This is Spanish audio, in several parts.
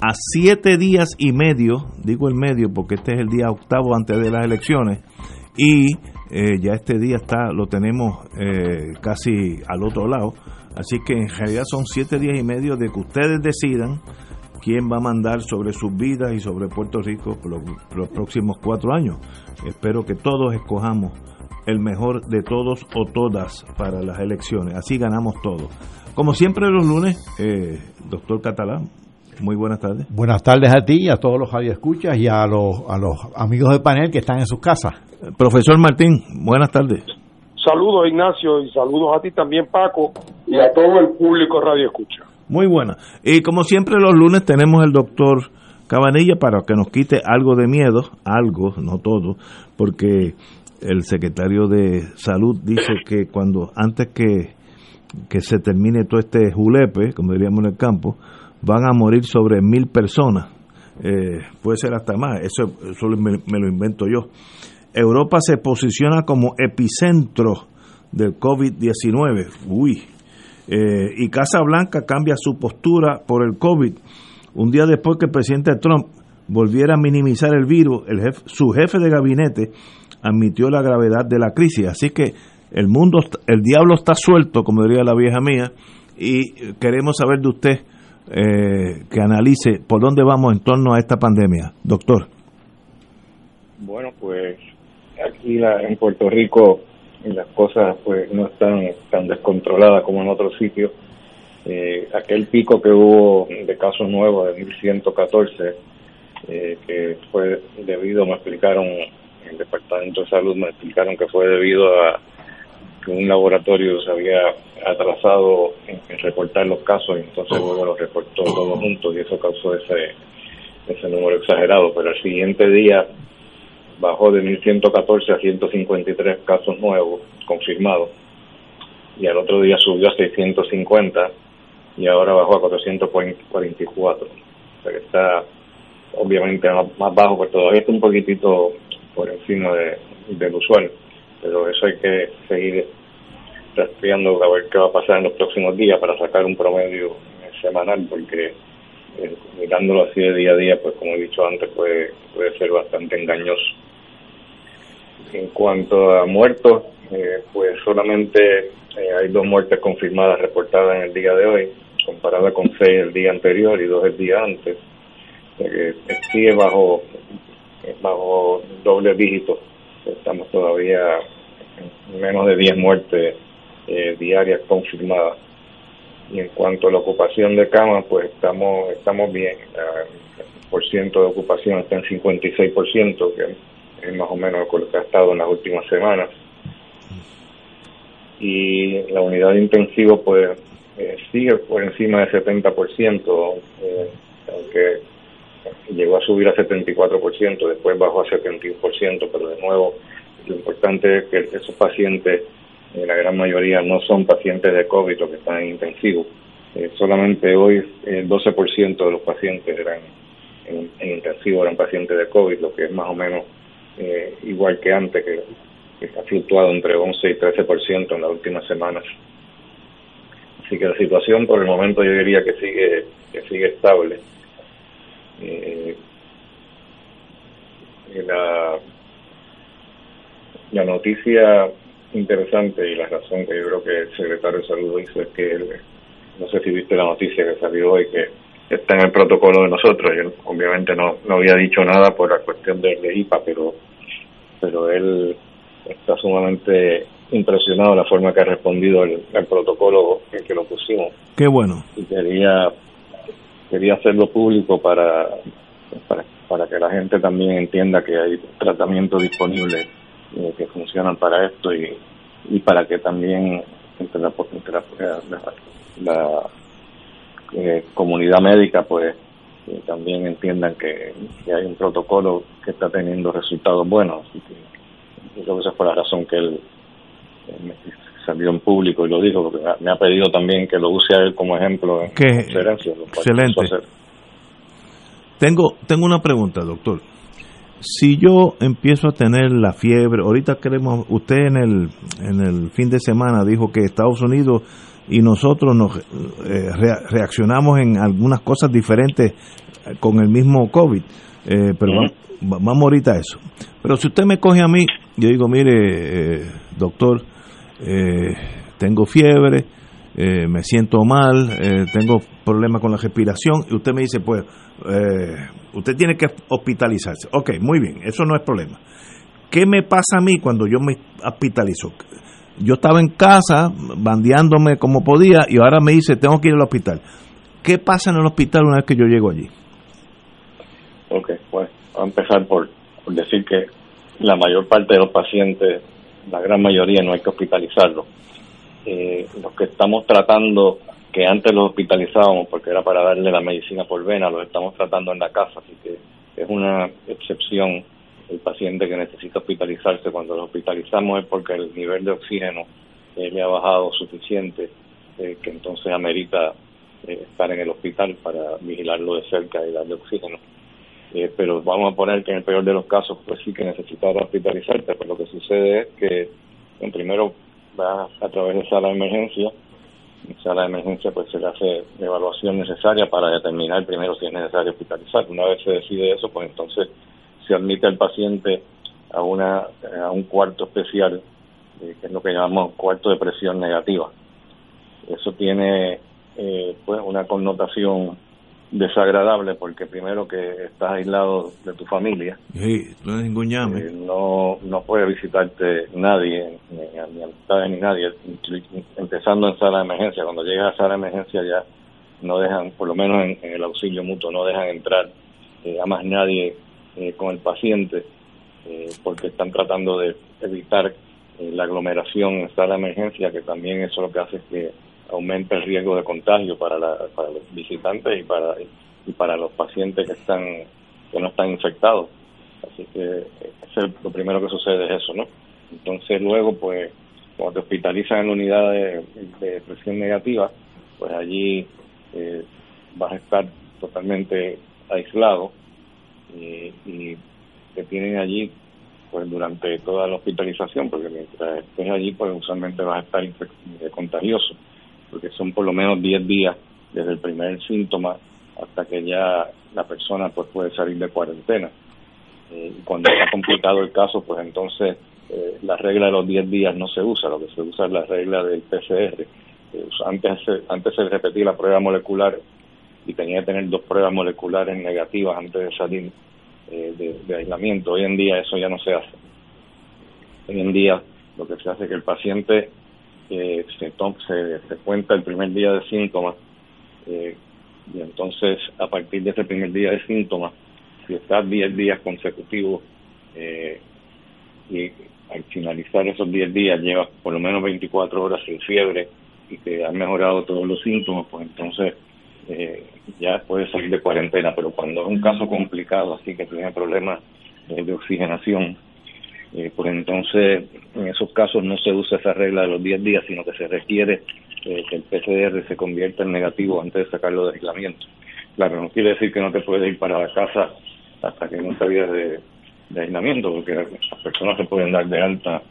a siete días y medio, digo el medio porque este es el día octavo antes de las elecciones, y eh, ya este día está lo tenemos eh, casi al otro lado, así que en realidad son siete días y medio de que ustedes decidan quién va a mandar sobre sus vidas y sobre Puerto Rico por los, próximos cuatro años. Espero que todos escojamos el mejor de todos o todas para las elecciones, así ganamos todos. Como siempre los lunes, eh, doctor Catalán, muy buenas tardes. Buenas tardes a ti y a todos los escuchas y a los, a los amigos del panel que están en sus casas. Profesor Martín, buenas tardes. Saludos Ignacio y saludos a ti también Paco y a todo el público Radio Escucha. Muy buena. Y como siempre los lunes tenemos el doctor Cabanilla para que nos quite algo de miedo, algo, no todo, porque el secretario de salud dice que cuando antes que, que se termine todo este julepe, como diríamos en el campo, van a morir sobre mil personas. Eh, puede ser hasta más, eso, me, lo invento yo. Europa se posiciona como epicentro del COVID-19. Uy. Eh, y Casa Blanca cambia su postura por el COVID. Un día después que el presidente Trump volviera a minimizar el virus, el su jefe de gabinete admitió la gravedad de la crisis. Así que el mundo, el diablo está suelto, como diría la vieja mía, y queremos saber de usted eh, que analice por dónde vamos en torno a esta pandemia. Doctor. Bueno, pues aquí la, en Puerto Rico las cosas pues no están tan descontroladas como en otros sitios. Eh, aquel pico que hubo de casos nuevos de 1114, eh, que fue debido, me explicaron, el Departamento de Salud me explicaron que fue debido a que un laboratorio se había atrasado en, en reportar los casos y entonces luego los reportó todos juntos y eso causó ese, ese número exagerado. Pero al siguiente día bajó de 1.114 a 153 casos nuevos confirmados y al otro día subió a 650 y ahora bajó a 444. O sea que está obviamente más, bajo, pero todavía está un poquitito por encima de, del usual. Pero eso hay que seguir rastreando a ver qué va a pasar en los próximos días para sacar un promedio semanal, porque eh, mirándolo así de día a día, pues como he dicho antes, puede, puede ser bastante engañoso. En cuanto a muertos, eh, pues solamente eh, hay dos muertes confirmadas reportadas en el día de hoy, comparada con seis el día anterior y dos el día antes. Eh, sigue bajo, bajo doble dígito. Estamos todavía en menos de 10 muertes eh, diarias confirmadas. Y en cuanto a la ocupación de camas, pues estamos estamos bien. El por ciento de ocupación está en 56%, que es más o menos lo que ha estado en las últimas semanas. Y la unidad de intensivo, pues, eh, sigue por encima del 70%, eh, aunque llegó a subir a 74%, después bajó a 71%, pero de nuevo, lo importante es que esos pacientes, la gran mayoría, no son pacientes de COVID o que están en intensivo. Eh, solamente hoy el 12% de los pacientes eran en, en, intensivo eran pacientes de COVID, lo que es más o menos eh, igual que antes, que, que ha fluctuado entre 11 y 13% en las últimas semanas. Así que la situación por el momento yo diría que sigue que sigue estable. Eh, la, la noticia interesante y la razón que yo creo que el secretario de salud hizo es que él, no sé si viste la noticia que salió hoy que está en el protocolo de nosotros. Yo obviamente no, no había dicho nada por la cuestión de, de IPA pero pero él está sumamente impresionado de la forma que ha respondido el, el protocolo en que lo pusimos. Qué bueno. Y quería quería hacerlo público para, para, para que la gente también entienda que hay tratamientos disponibles eh, que funcionan para esto y, y para que también entre la, entre la, la, la eh, comunidad médica pues también entiendan que, hay un protocolo que está teniendo resultados buenos. Así que creo que esa fue la razón que él, salió en público y lo dijo, porque me ha pedido también que lo use a él como ejemplo en Excelente. Tengo, tengo una pregunta, doctor. Si yo empiezo a tener la fiebre, ahorita queremos, usted en el, en el fin de semana dijo que Estados Unidos y nosotros nos eh, reaccionamos en algunas cosas diferentes eh, con el mismo COVID. Eh, pero vamos, ahorita a eso. Pero si usted me coge a mí, yo digo, mire, doctor, tengo fiebre, me siento mal, tengo problemas con la respiración, y usted me dice, pues, usted tiene que hospitalizarse. Ok, muy bien, eso no es problema. ¿Qué me pasa a mí cuando yo me hospitalizo? yo estaba en casa bandeándome como podía y ahora me dice tengo que ir al hospital. ¿Qué pasa en el hospital una vez que yo llego allí? Ok, pues a empezar por, decir que la mayor parte de los pacientes, la gran mayoría, no hay que hospitalizarlos. Eh, los que estamos tratando, que antes los hospitalizábamos porque era para darle la medicina por vena, los estamos tratando en la casa, así que es una excepción el paciente que necesita hospitalizarse, cuando lo hospitalizamos es porque el nivel de oxígeno eh, le ha bajado suficiente, eh, que entonces amerita eh, estar en el hospital para vigilarlo de cerca y darle oxígeno. pero vamos a poner que en el peor de los casos, pues sí que necesita hospitalizarse, pues lo que sucede es que en primero va a través de sala de emergencia, en sala de emergencia pues se le hace la evaluación necesaria para determinar primero si es necesario hospitalizar. Una vez se decide eso, pues entonces se admite al paciente a, una, a un cuarto especial, eh, que es lo que llamamos cuarto de presión negativa. Eso tiene eh, pues una connotación desagradable porque primero que estás aislado de tu familia. Sí, no, eh, no no puede visitarte nadie ni, ni amistades ni nadie. Empezando en sala de emergencia cuando llegas a sala de emergencia ya no dejan por lo menos en, el auxilio mutuo no dejan entrar a más nadie eh, con el paciente eh, porque están tratando de evitar eh, la aglomeración en sala de emergencia, que también eso lo que hace es que aumente el riesgo de contagio para, para los visitantes y para los pacientes que están que no están infectados. Así que lo primero que sucede es eso, ¿no? Entonces luego, pues, cuando te hospitalizan en la unidad de, presión negativa, pues allí vas a estar totalmente aislado y, y te tienen allí pues durante toda la hospitalización, porque mientras estés allí, pues usualmente vas a estar eh, contagioso, porque son por lo menos 10 días desde el primer síntoma hasta que ya la persona pues puede salir de cuarentena. Eh, cuando está complicado el caso, pues entonces eh, la regla de los 10 días no se usa, lo que se usa es la regla del PCR. antes, antes se repetía la prueba molecular y tenía que tener dos pruebas moleculares negativas antes de salir eh, de, aislamiento. Hoy en día eso ya no se hace. Hoy en día lo que se hace es que el paciente eh, se, se, cuenta el primer día de síntomas eh, y entonces a partir de ese primer día de síntomas, si está 10 días consecutivos y al finalizar esos 10 días lleva por lo menos 24 horas sin fiebre y que ha mejorado todos los síntomas, pues entonces eh, ya puede salir de cuarentena, pero cuando es un caso complicado, así que tiene problemas de oxigenación, eh, pues entonces en esos casos no se usa esa regla de los 10 días, sino que se requiere eh, que el PCR se convierta en negativo antes de sacarlo de aislamiento. Claro, no quiere decir que no te puedes ir para la casa hasta que no salgas de, de aislamiento, porque las personas se pueden dar de alta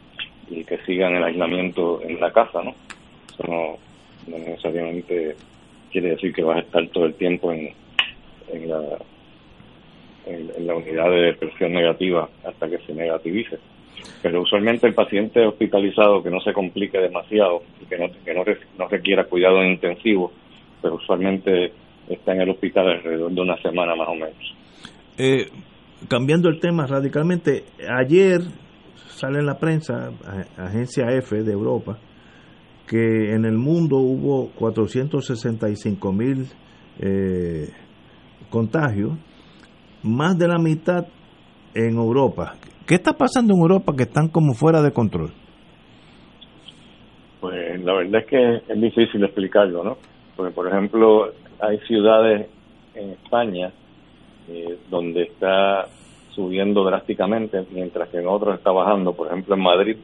y que sigan el aislamiento en la casa, ¿no? Eso no, necesariamente quiere decir que vas a estar todo el tiempo en, en, la, en, la unidad de presión negativa hasta que se negativice. Pero usualmente el paciente hospitalizado que no se complique demasiado y que no, que no, requiera cuidado intensivo, pero usualmente está en el hospital alrededor de una semana más o menos. Eh, cambiando el tema radicalmente, ayer sale en la prensa, agencia F de Europa, que en el mundo hubo 465 mil eh, contagios, más de la mitad en Europa. ¿Qué está pasando en Europa que están como fuera de control? Pues la verdad es que es difícil explicarlo, ¿no? Porque, por ejemplo, hay ciudades en España eh, donde está subiendo drásticamente, mientras que en otros está bajando. Por ejemplo, en Madrid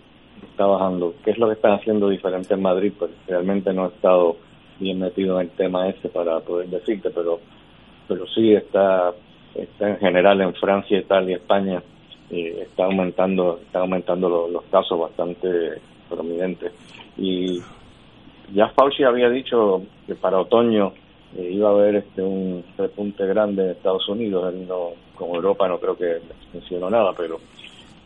está bajando. ¿Qué es lo que están haciendo diferente en Madrid? Pues realmente no he estado bien metido en el tema ese para poder decirte, pero pero sí está, está en general en Francia, Italia, España eh, está aumentando están aumentando los casos bastante prominentes y ya Fauci había dicho que para otoño eh, iba a haber este un repunte grande en Estados Unidos él no con Europa no creo que mencionó nada pero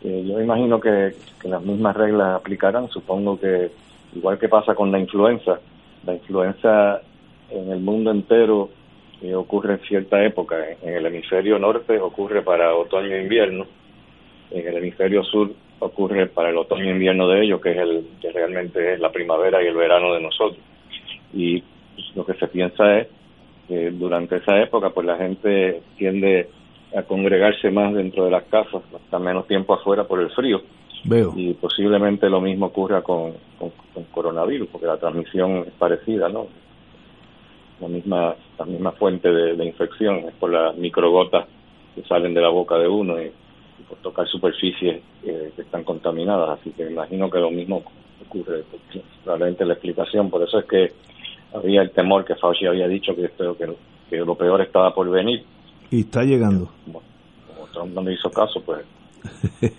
eh, yo imagino que, que las mismas reglas aplicarán supongo que igual que pasa con la influenza la influenza en el mundo entero eh, ocurre en cierta época. En, el hemisferio norte ocurre para otoño e invierno. En el hemisferio sur ocurre para el otoño e invierno de ellos, que es el que realmente es la primavera y el verano de nosotros. Y lo que se piensa es que durante esa época, pues la gente tiende a congregarse más dentro de las casas, está menos tiempo afuera por el frío. Veo. Y posiblemente lo mismo ocurra con, con, coronavirus, porque la transmisión es parecida, ¿no? La misma, la misma fuente de, infección es por las microgotas que salen de la boca de uno y, por tocar superficies que están contaminadas. Así que imagino que lo mismo ocurre. Probablemente la explicación, por eso es que había el temor que Fauci había dicho que, que, que lo peor estaba por venir. Y está llegando. como Trump no me hizo caso, pues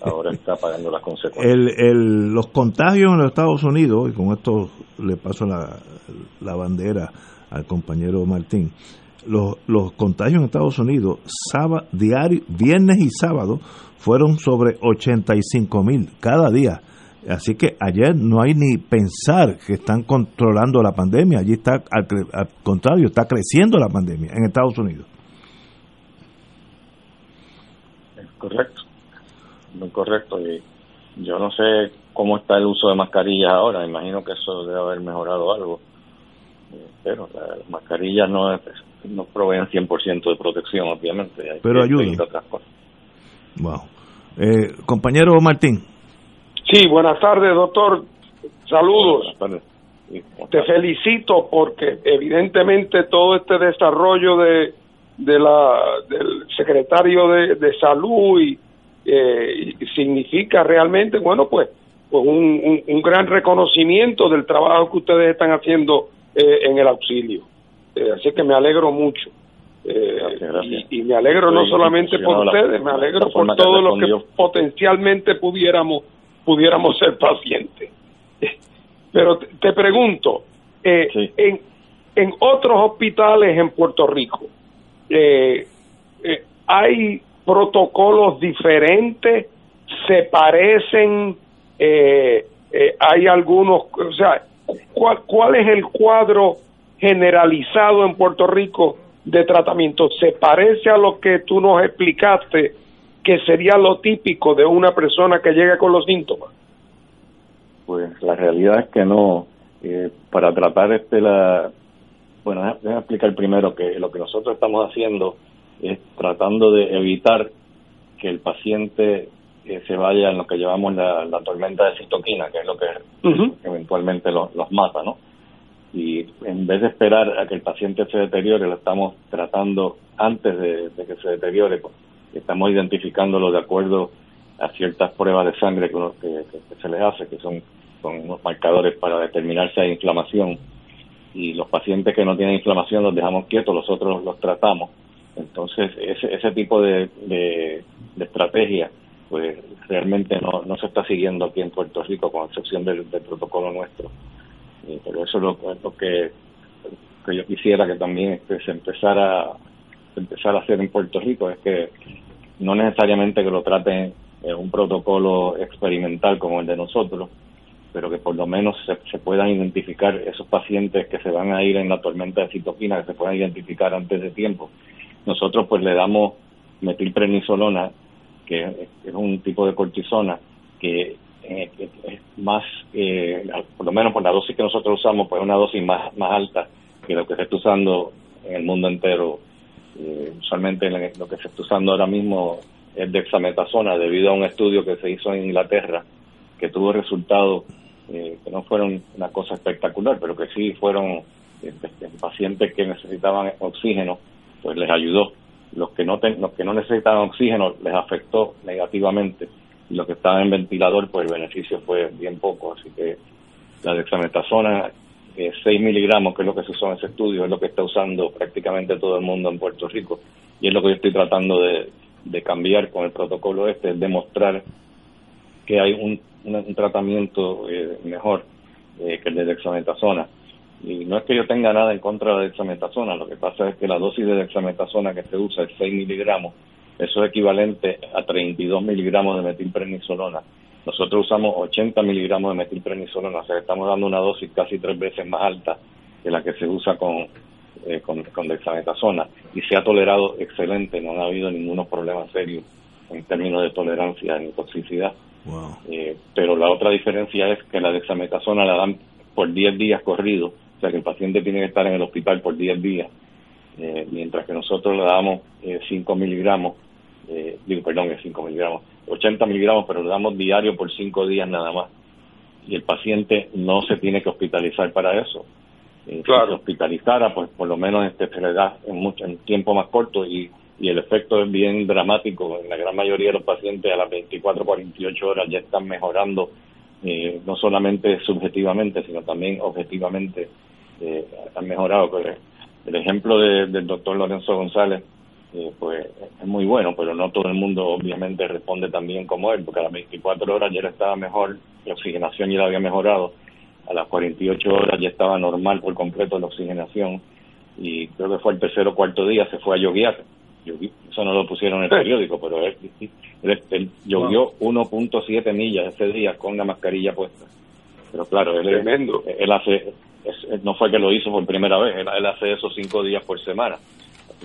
ahora está pagando las consecuencias. El, los contagios en los Estados Unidos, y con esto le paso la, la bandera al compañero Martín, los, los contagios en Estados Unidos, sábado, diario, viernes y sábado, fueron sobre 85 mil cada día. Así que ayer no hay ni pensar que están controlando la pandemia, allí está, al, al contrario, está creciendo la pandemia en Estados Unidos. Correcto muy correcto. Y yo no sé cómo está el uso de mascarillas ahora, imagino que eso debe haber mejorado algo. Eh, pero las mascarillas no, no proveen 100% de protección, obviamente. pero ayudan. Otras cosas. Wow. Eh, compañero Martín. Sí, buenas tardes, doctor. Saludos. Te felicito porque evidentemente todo este desarrollo de, la, del secretario de, de Salud y, eh, significa realmente, bueno, pues, pues un, un, gran reconocimiento del trabajo que ustedes están haciendo eh, en el auxilio. Eh, así que me alegro mucho. Eh, y, me alegro no solamente por ustedes, me alegro por todos los que potencialmente pudiéramos pudiéramos ser pacientes. Pero te, pregunto, en, en otros hospitales en Puerto Rico, ¿hay protocolos diferentes, se parecen, eh, eh, hay algunos, o sea, ¿cuál, ¿cuál es el cuadro generalizado en Puerto Rico de tratamiento? ¿Se parece a lo que tú nos explicaste, que sería lo típico de una persona que llega con los síntomas? Pues la realidad es que no. Eh, para tratar este la bueno déjame explicar primero que lo que nosotros estamos haciendo es tratando de evitar que el paciente eh, se vaya en lo que llevamos la, tormenta de citoquina, que es lo que eventualmente los mata, ¿no? Y en vez de esperar a que el paciente se deteriore, lo estamos tratando antes de, que se deteriore, pues, estamos identificándolo de acuerdo a ciertas pruebas de sangre que, se les hace, que son, son unos marcadores para determinar si hay inflamación. Y los pacientes que no tienen inflamación los dejamos quietos, los otros los tratamos entonces, ese, ese tipo de, de, estrategia, pues realmente no, no se está siguiendo aquí en Puerto Rico, con excepción del, protocolo nuestro. Pero eso es lo, que, que yo quisiera que también este, se empezara empezar a hacer en Puerto Rico, es que no necesariamente que lo traten en un protocolo experimental como el de nosotros, pero que por lo menos se, se, puedan identificar esos pacientes que se van a ir en la tormenta de citoquina, que se puedan identificar antes de tiempo. Nosotros pues le damos metilprednisolona, que es un tipo de cortisona que eh, es más, eh, por lo menos por la dosis que nosotros usamos, pues una dosis más, más alta que lo que se está usando en el mundo entero. Eh, usualmente lo que se está usando ahora mismo es dexametasona debido a un estudio que se hizo en Inglaterra que tuvo resultados que no fueron una cosa espectacular, pero que sí fueron pacientes que necesitaban oxígeno pues les ayudó. los que no los que no necesitaban oxígeno les afectó negativamente los que estaban en ventilador pues el beneficio fue bien poco así que la dexametasona eh, 6 miligramos que es lo que se usó en ese estudio es lo que está usando prácticamente todo el mundo en Puerto Rico y es lo que yo estoy tratando de, cambiar con el protocolo este es demostrar que hay un, un, tratamiento eh, mejor eh, que el de dexametasona. Y no es que yo tenga nada en contra de la dexametasona, lo que pasa es que la dosis de dexametasona que se usa es 6 miligramos, eso es equivalente a 32 miligramos de metilprednisolona. Nosotros usamos 80 miligramos de metilprednisolona, o sea, estamos dando una dosis casi tres veces más alta que la que se usa con, eh, con, dexametasona y se ha tolerado excelente, no ha habido ningunos problemas serios en términos de tolerancia ni toxicidad. Eh, pero la otra diferencia es que la dexametasona la dan por 10 días corridos o sea que el paciente tiene que estar en el hospital por 10 días, eh, mientras que nosotros le damos 5 eh, miligramos, eh, digo, perdón, es 5 miligramos, 80 miligramos, pero le damos diario por 5 días nada más. Y el paciente no se tiene que hospitalizar para eso. Si se hospitalizara, pues por lo menos este, se le da en, mucho, en tiempo más corto y, y el efecto es bien dramático. En la gran mayoría de los pacientes a las 24, 48 horas ya están mejorando, no solamente subjetivamente, sino también objetivamente eh, han mejorado. El ejemplo del doctor Lorenzo González, eh, pues es muy bueno, pero no todo el mundo obviamente responde tan bien como él, porque a las 24 horas ya estaba mejor, la oxigenación ya la había mejorado, a las 48 horas ya estaba normal por completo la oxigenación y creo que fue el tercer o cuarto día se fue a yoguear. Eso no lo pusieron en el periódico, pero él, él, llovió 1.7 millas ese día con la mascarilla puesta. Pero claro, él, él hace no fue que lo hizo por primera vez, él, hace eso cinco días por semana.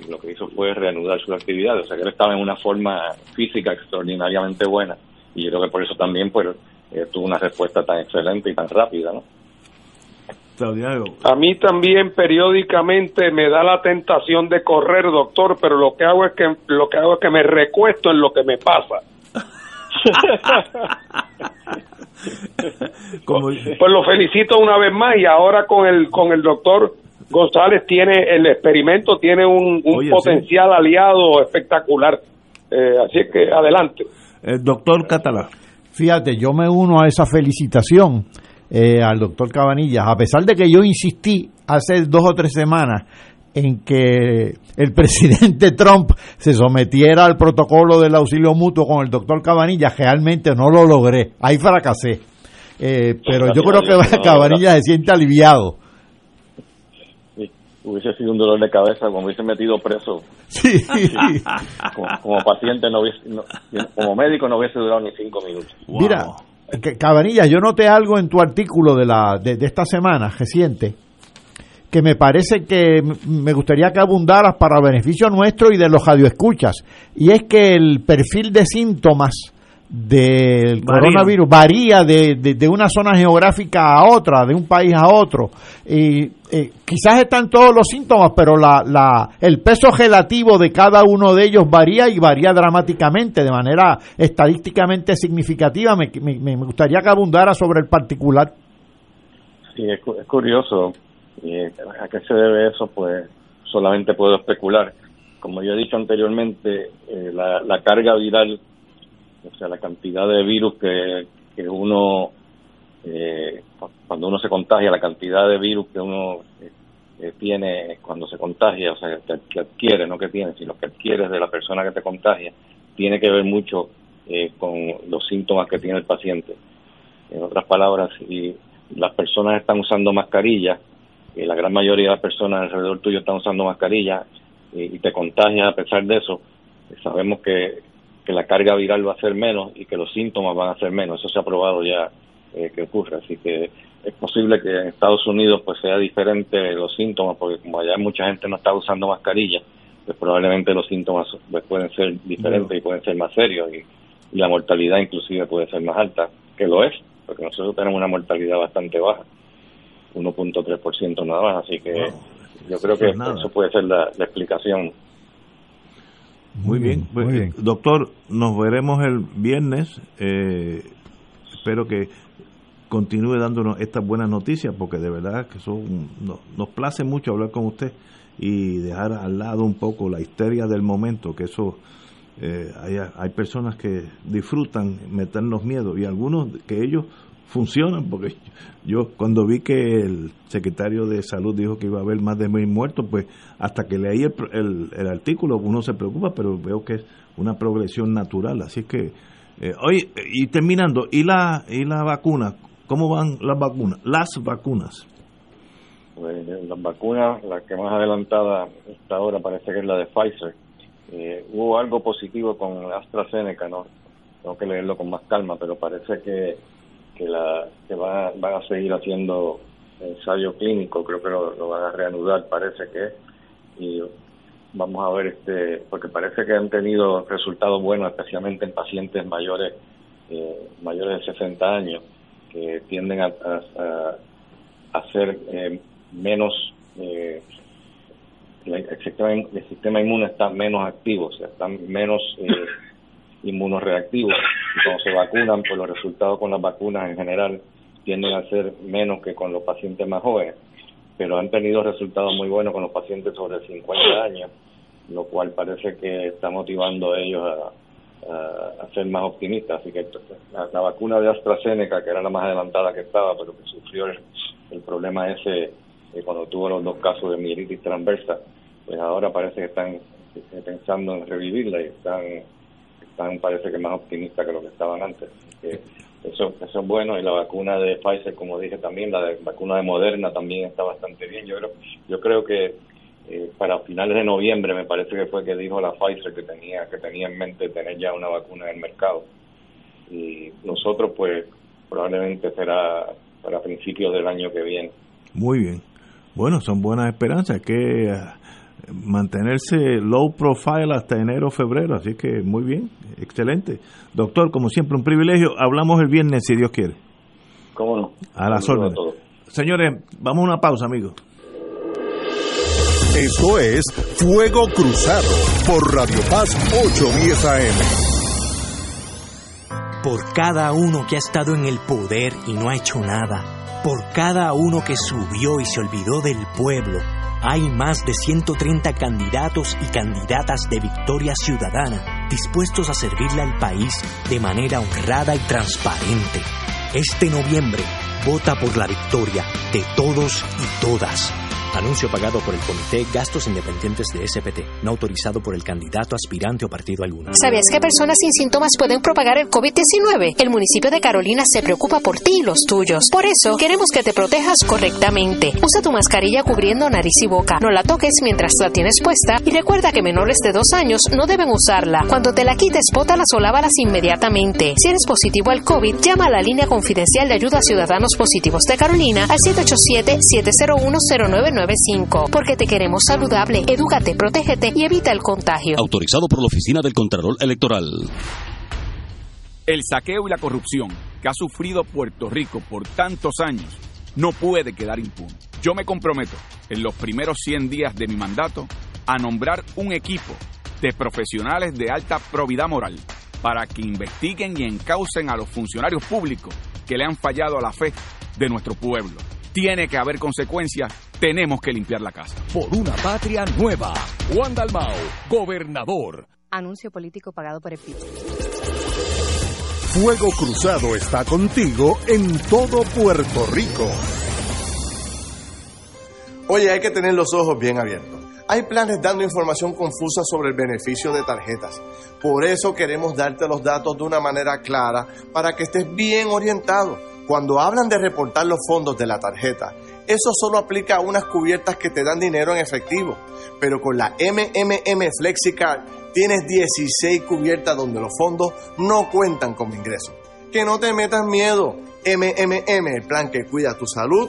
Lo que hizo fue reanudar su actividad, o sea que él estaba en una forma física extraordinariamente buena y yo creo que por eso también pues eh, tuvo una respuesta tan excelente y tan rápida, ¿no? A mí también periódicamente me da la tentación de correr, doctor, pero lo que hago es que lo que hago es que me recuesto en lo que me pasa. pues lo felicito una vez más y ahora con el con el doctor González tiene el experimento tiene un, potencial aliado espectacular. Eh, así que adelante. El doctor Catalá. Fíjate, yo me uno a esa felicitación eh, al doctor Cabanillas, a pesar de que yo insistí hace dos o tres semanas en que el presidente Trump se sometiera al protocolo del auxilio mutuo con el doctor Cabanilla, realmente no lo logré, ahí fracasé. Eh, pero yo creo que Cabanilla se siente aliviado. Hubiese sido un dolor de cabeza como hubiese metido preso. Sí. Como, paciente, no como médico no hubiese durado ni cinco minutos. Mira, Cabanilla, yo noté algo en tu artículo de, la, de esta semana reciente que me parece que me gustaría que abundaras para beneficio nuestro y de los radioescuchas, y es que el perfil de síntomas del coronavirus varía de, de, una zona geográfica a otra, de un país a otro. Y eh, quizás están todos los síntomas, pero la, la, el peso relativo de cada uno de ellos varía y varía dramáticamente, de manera estadísticamente significativa. Me, me, gustaría que abundara sobre el particular. Sí, es curioso ¿Y a qué se debe eso? Pues solamente puedo especular. Como ya he dicho anteriormente, eh, la, carga viral, o sea, la cantidad de virus que, que uno, eh, cuando uno se contagia, la cantidad de virus que uno eh, tiene cuando se contagia, o sea, que, adquiere, no que tiene, sino que adquiere de la persona que te contagia, tiene que ver mucho con los síntomas que tiene el paciente. En otras palabras, si las personas están usando mascarillas, la gran mayoría de las personas alrededor tuyo están usando mascarilla y, te contagias a pesar de eso, sabemos que, que, la carga viral va a ser menos y que los síntomas van a ser menos. Eso se ha probado ya eh, que ocurre. Así que es posible que en Estados Unidos pues sea diferente los síntomas, porque como allá mucha gente no está usando mascarilla, pues probablemente los síntomas pues, pueden ser diferentes y pueden ser más serios y, y la mortalidad inclusive puede ser más alta, que lo es, porque nosotros tenemos una mortalidad bastante baja. 1.3% nada más, así que yo creo que eso puede ser la, explicación. Muy bien, muy bien. Doctor, nos veremos el viernes. Eh, espero que continúe dándonos estas buenas noticias, porque de verdad que son, nos, nos place mucho hablar con usted y dejar al lado un poco la histeria del momento, que eso eh, hay, hay personas que disfrutan meternos miedo y algunos que ellos funcionan, porque yo cuando vi que el secretario de salud dijo que iba a haber más de mil muertos, pues hasta que leí el, el, artículo uno se preocupa, pero veo que es una progresión natural, así que, eh, oye, y terminando, ¿y la, ¿y la vacuna? ¿Cómo van las vacunas? Las vacunas. Pues, las vacunas, la que más adelantada hasta ahora parece que es la de Pfizer. Eh, hubo algo positivo con AstraZeneca, ¿no? Tengo que leerlo con más calma, pero parece que que la que va, van a seguir haciendo ensayo clínico, creo que lo, van a reanudar, parece que, y vamos a ver, este porque parece que han tenido resultados buenos, especialmente en pacientes mayores eh, mayores de 60 años, que tienden a, a, ser eh, menos, eh, el, sistema, el sistema inmune está menos activo, o sea, están menos inmunoreactivos. Cuando se vacunan, pues los resultados con las vacunas en general tienden a ser menos que con los pacientes más jóvenes, pero han tenido resultados muy buenos con los pacientes sobre 50 años, lo cual parece que está motivando a ellos a, ser más optimistas. Así que la, vacuna de AstraZeneca, que era la más adelantada que estaba, pero que sufrió el, problema ese eh, cuando tuvo los dos casos de mielitis transversa, pues ahora parece que están pensando en revivirla y están están parece que más optimistas que lo que estaban antes. eso, eso es bueno y la vacuna de Pfizer, como dije también, la de, vacuna de Moderna también está bastante bien. Yo creo, yo creo que eh, para finales de noviembre me parece que fue que dijo la Pfizer que tenía que tenía en mente tener ya una vacuna en el mercado y nosotros pues probablemente será para principios del año que viene. Muy bien. Bueno, son buenas esperanzas. Que mantenerse low profile hasta enero febrero, así que muy bien, excelente. Doctor, como siempre, un privilegio. Hablamos el viernes, si Dios quiere. ¿Cómo no? A las órdenes. Señores, vamos a una pausa, amigos. Esto es Fuego Cruzado por Radio Paz 810 AM. Por cada uno que ha estado en el poder y no ha hecho nada. Por cada uno que subió y se olvidó del pueblo hay más de 130 candidatos y candidatas de Victoria Ciudadana dispuestos a servirle al país de manera honrada y transparente. Este noviembre, vota por la victoria de todos y todas. Anuncio pagado por el Comité Gastos Independientes de SPT, no autorizado por el candidato, aspirante o partido alguno. ¿Sabías que personas sin síntomas pueden propagar el COVID-19? El municipio de Carolina se preocupa por ti y los tuyos. Por eso, queremos que te protejas correctamente. Usa tu mascarilla cubriendo nariz y boca. No la toques mientras la tienes puesta y recuerda que menores de dos años no deben usarla. Cuando te la quites, bótalas o lávalas inmediatamente. Si eres positivo al COVID, llama a la línea confidencial de ayuda a ciudadanos positivos de Carolina al 787 701 0999 porque te queremos saludable, edúcate, protégete y evita el contagio. Autorizado por la Oficina del Contralor Electoral. El saqueo y la corrupción que ha sufrido Puerto Rico por tantos años no puede quedar impune. Yo me comprometo en los primeros 100 días de mi mandato a nombrar un equipo de profesionales de alta probidad moral para que investiguen y encaucen a los funcionarios públicos que le han fallado a la fe de nuestro pueblo. Tiene que haber consecuencias tenemos que limpiar la casa. Por una patria nueva. Juan Dalmao, gobernador. Anuncio político pagado por el PIB. Fuego Cruzado está contigo en todo Puerto Rico. Oye, hay que tener los ojos bien abiertos. Hay planes dando información confusa sobre el beneficio de tarjetas. Por eso queremos darte los datos de una manera clara para que estés bien orientado. Cuando hablan de reportar los fondos de la tarjeta, eso solo aplica a unas cubiertas que te dan dinero en efectivo. Pero con la MMM FlexiCard tienes 16 cubiertas donde los fondos no cuentan como ingreso. Que no te metas miedo. MMM, el plan que cuida tu salud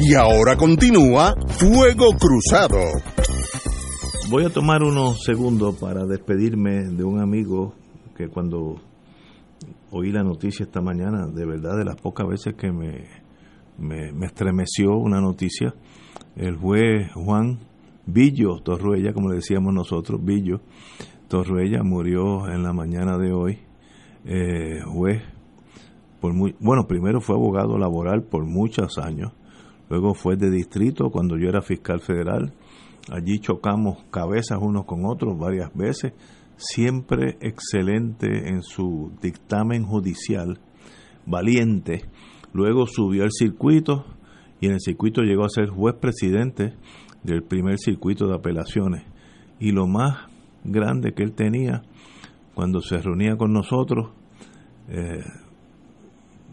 Y ahora continúa Fuego Cruzado. Voy a tomar unos segundos para despedirme de un amigo que cuando oí la noticia esta mañana, de verdad de las pocas veces que me, me, estremeció una noticia, el juez Juan Villo Torruella, como le decíamos nosotros, Villo Torruella murió en la mañana de hoy, eh, juez bueno, primero fue abogado laboral por muchos años, luego fue de distrito cuando yo era fiscal federal, allí chocamos cabezas unos con otros varias veces, siempre excelente en su dictamen judicial, valiente, luego subió al circuito y en el circuito llegó a ser juez presidente del primer circuito de apelaciones. Y lo más grande que él tenía, cuando se reunía con nosotros, eh,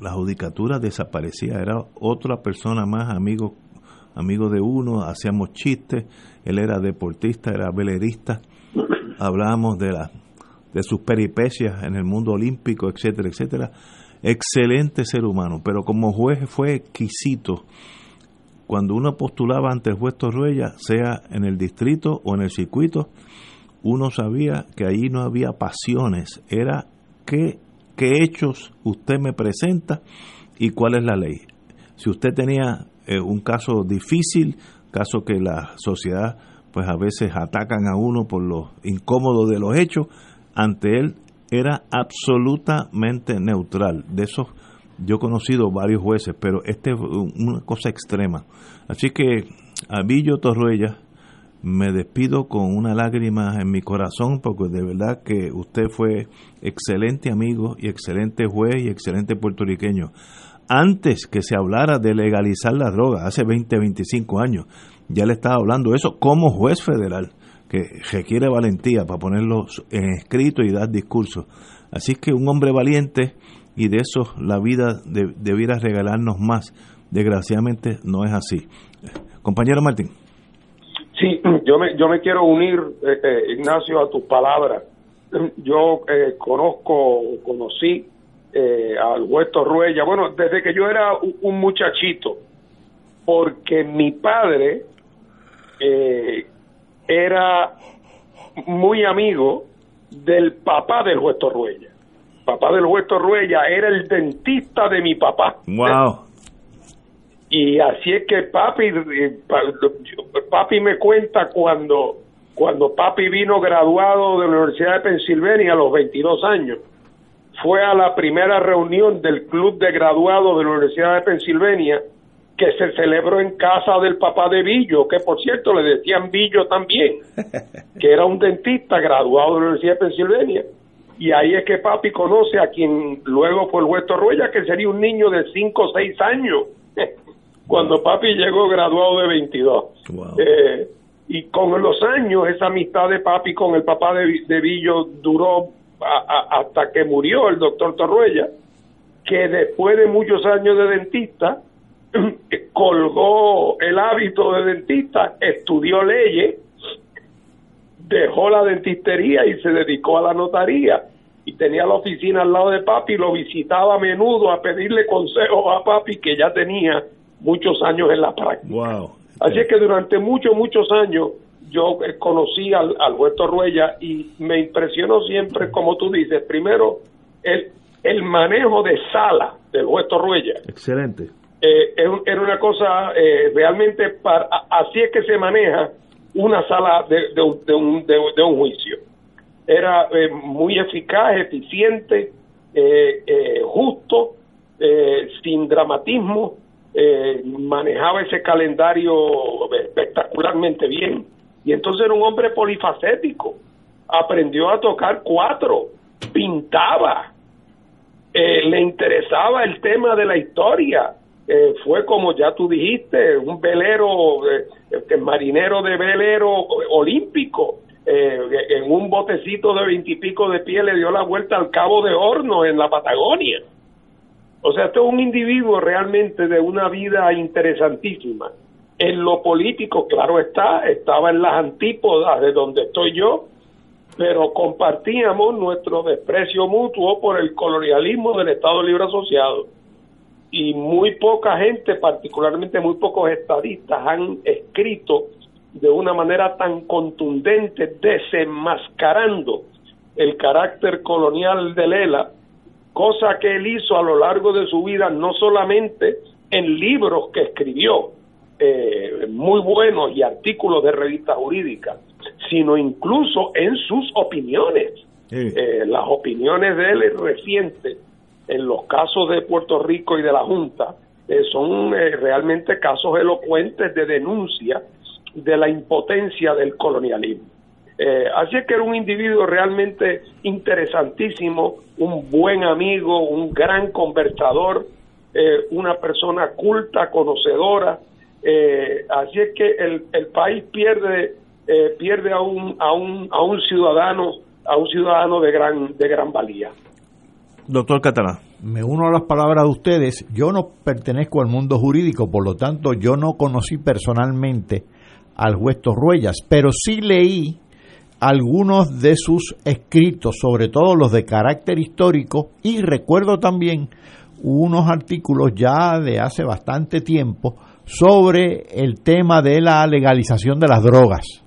la judicatura desaparecía, era otra persona más, amigo, amigo de uno, hacíamos chistes, él era deportista, era velerista, hablábamos de, de sus peripecias en el mundo olímpico, etcétera, etcétera. Excelente ser humano, pero como juez fue exquisito. Cuando uno postulaba ante el juez Torruella, sea en el distrito o en el circuito, uno sabía que allí no había pasiones, era qué, qué hechos usted me presenta y cuál es la ley. Si usted tenía eh, un caso difícil, caso que la sociedad pues a veces atacan a uno por lo incómodo de los hechos, ante él era absolutamente neutral. De esos yo he conocido varios jueces, pero este es una cosa extrema. Así que a Villo Torruella me despido con una lágrima en mi corazón porque de verdad que usted fue excelente amigo y excelente juez y excelente puertorriqueño. Antes que se hablara de legalizar la droga, hace 20, 25 años, ya le estaba hablando eso como juez federal, que requiere valentía para ponerlo en escrito y dar discursos. Así que un hombre valiente y de eso la vida debiera regalarnos más. Desgraciadamente no es así. Compañero Martín. Sí, yo me, yo me quiero unir, eh, eh, Ignacio, a tus palabras. Yo eh, conozco, conocí al Huesto Ruella, bueno, desde que yo era un, muchachito, porque mi padre era muy amigo del papá del Huesto Ruella. Papá del Huesto Ruella era el dentista de mi papá. Wow. Y así es que papi, eh, papi me cuenta cuando, cuando papi vino graduado de la Universidad de Pensilvania a los 22 años, fue a la primera reunión del club de graduados de la Universidad de Pensilvania que se celebró en casa del papá de Billo, que por cierto le decían Billo también, que era un dentista graduado de la Universidad de Pensilvania. Y ahí es que papi conoce a quien luego fue el Huesto Ruella, que sería un niño de 5 o 6 años cuando papi llegó graduado de 22. Eh, y con los años esa amistad de papi con el papá de, de Villo duró hasta que murió el doctor Torruella, que después de muchos años de dentista, colgó el hábito de dentista, estudió leyes, dejó la dentistería y se dedicó a la notaría. Y tenía la oficina al lado de papi, lo visitaba a menudo a pedirle consejos a papi que ya tenía muchos años en la práctica. Así es que durante muchos, muchos años yo eh, conocí al, al Huerto Ruella y me impresionó siempre, como tú dices, primero el, el manejo de sala del Huerto Ruella. Excelente. Eh, era una cosa eh, realmente, para, así es que se maneja una sala de, de, un, de, un, juicio. Era muy eficaz, eficiente, justo, sin dramatismo, eh, manejaba ese calendario espectacularmente bien. Y entonces era un hombre polifacético. Aprendió a tocar cuatro, pintaba, eh, le interesaba el tema de la historia. Eh, fue como ya tú dijiste, un velero, marinero de velero olímpico. en un botecito de veintipico de pie le dio la vuelta al cabo de horno en la Patagonia o sea, este es un individuo realmente de una vida interesantísima. En lo político, claro está, estaba en las antípodas de donde estoy yo, pero compartíamos nuestro desprecio mutuo por el colonialismo del Estado Libre Asociado. y muy poca gente, particularmente muy pocos estadistas, han escrito de una manera tan contundente, desenmascarando el carácter colonial de Lela, cosa que él hizo a lo largo de su vida, no solamente en libros que escribió, eh, muy buenos y artículos de revista jurídica, sino incluso en sus opiniones. Eh, las opiniones de él recientes en los casos de Puerto Rico y de la Junta eh, son eh, realmente casos elocuentes de denuncia de la impotencia del colonialismo. Así es que era un individuo realmente interesantísimo, un buen amigo, un gran conversador, una persona culta, conocedora. así es que el, el país pierde pierde a un, a un, a un ciudadano a un ciudadano de gran, de gran valía. Doctor Catalán. Me uno a las palabras de ustedes. Yo no pertenezco al mundo jurídico, por lo tanto, yo no conocí personalmente al juez Torruellas, pero sí leí algunos de sus escritos, sobre todo los de carácter histórico, y recuerdo también unos artículos ya de hace bastante tiempo sobre el tema de la legalización de las drogas.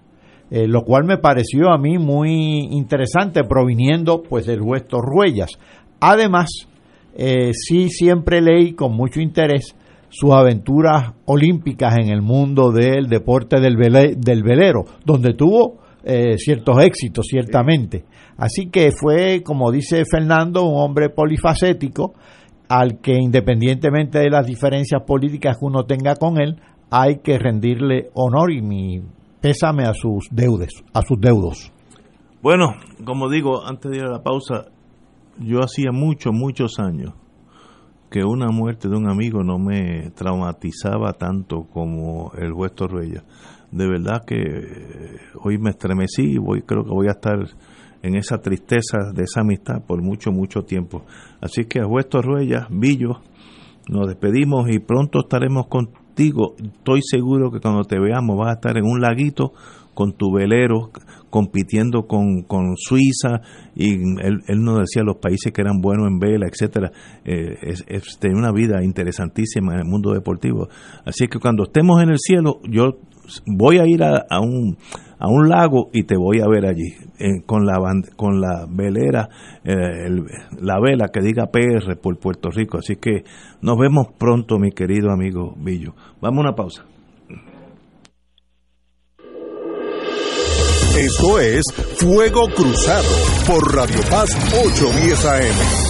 Eh, lo cual me pareció a mí muy interesante proviniendo pues del juez Torruellas. Además, eh, sí siempre leí con mucho interés sus aventuras olímpicas en el mundo del deporte del, del velero, donde tuvo eh, ciertos éxitos, ciertamente. Así que fue, como dice Fernando, un hombre polifacético al que independientemente de las diferencias políticas que uno tenga con él, hay que rendirle honor y mi pésame a sus deudes, a sus deudos. Bueno, como digo, antes de ir a la pausa, yo hacía muchos, muchos años que una muerte de un amigo no me traumatizaba tanto como el juez Torruella. De verdad que eh, hoy me estremecí y voy, creo que voy a estar en esa tristeza de esa amistad por mucho, mucho tiempo. Así que a juez Torruella, Villo, nos despedimos y pronto estaremos con, digo, estoy seguro que cuando te veamos vas a estar en un laguito con tu velero compitiendo con, con Suiza y él, él, nos decía los países que eran buenos en vela, etcétera. Eh, es, tener una vida interesantísima en el mundo deportivo. Así que cuando estemos en el cielo, yo voy a ir a, a un a un lago y te voy a ver allí eh, con la con la velera eh, la vela que diga PR por Puerto Rico. Así que nos vemos pronto mi querido amigo Billo. Vamos a una pausa. Esto es Fuego Cruzado por Radio Paz 810 AM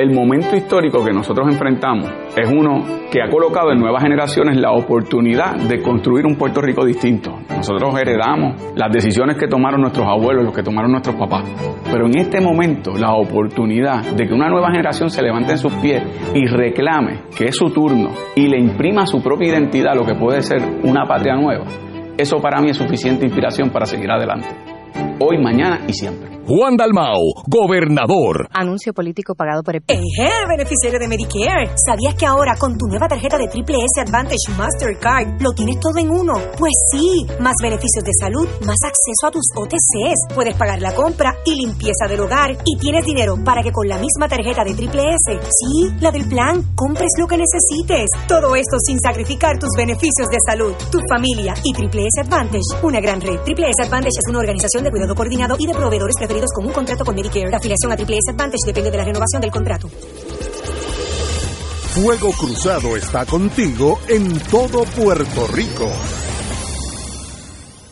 el momento histórico que nosotros enfrentamos es uno que ha colocado en nuevas generaciones la oportunidad de construir un Puerto Rico distinto. Nosotros heredamos las decisiones que tomaron nuestros abuelos, los que tomaron nuestros papás. Pero en este momento la oportunidad de que una nueva generación se levante en sus pies y reclame que es su turno y le imprima su propia identidad lo que puede ser una patria nueva, eso para mí es suficiente inspiración para seguir adelante. Hoy, mañana y siempre. Juan Dalmau, gobernador. Anuncio político pagado por el... ¡Eje, beneficiario de Medicare! ¿Sabías que ahora con tu nueva tarjeta de Triple S Advantage Mastercard lo tienes todo en uno? Pues sí, más beneficios de salud, más acceso a tus OTCs, puedes pagar la compra y limpieza del hogar y tienes dinero para que con la misma tarjeta de Triple S, sí, la del plan, compres lo que necesites. Todo esto sin sacrificar tus beneficios de salud, tu familia y Triple S Advantage, una gran red. Triple S Advantage es una organización de cuidado coordinado y de proveedores preferidos con un contrato con Medicare. La afiliación a Triple S Advantage depende de la renovación del contrato. Fuego Cruzado está contigo en todo Puerto Rico.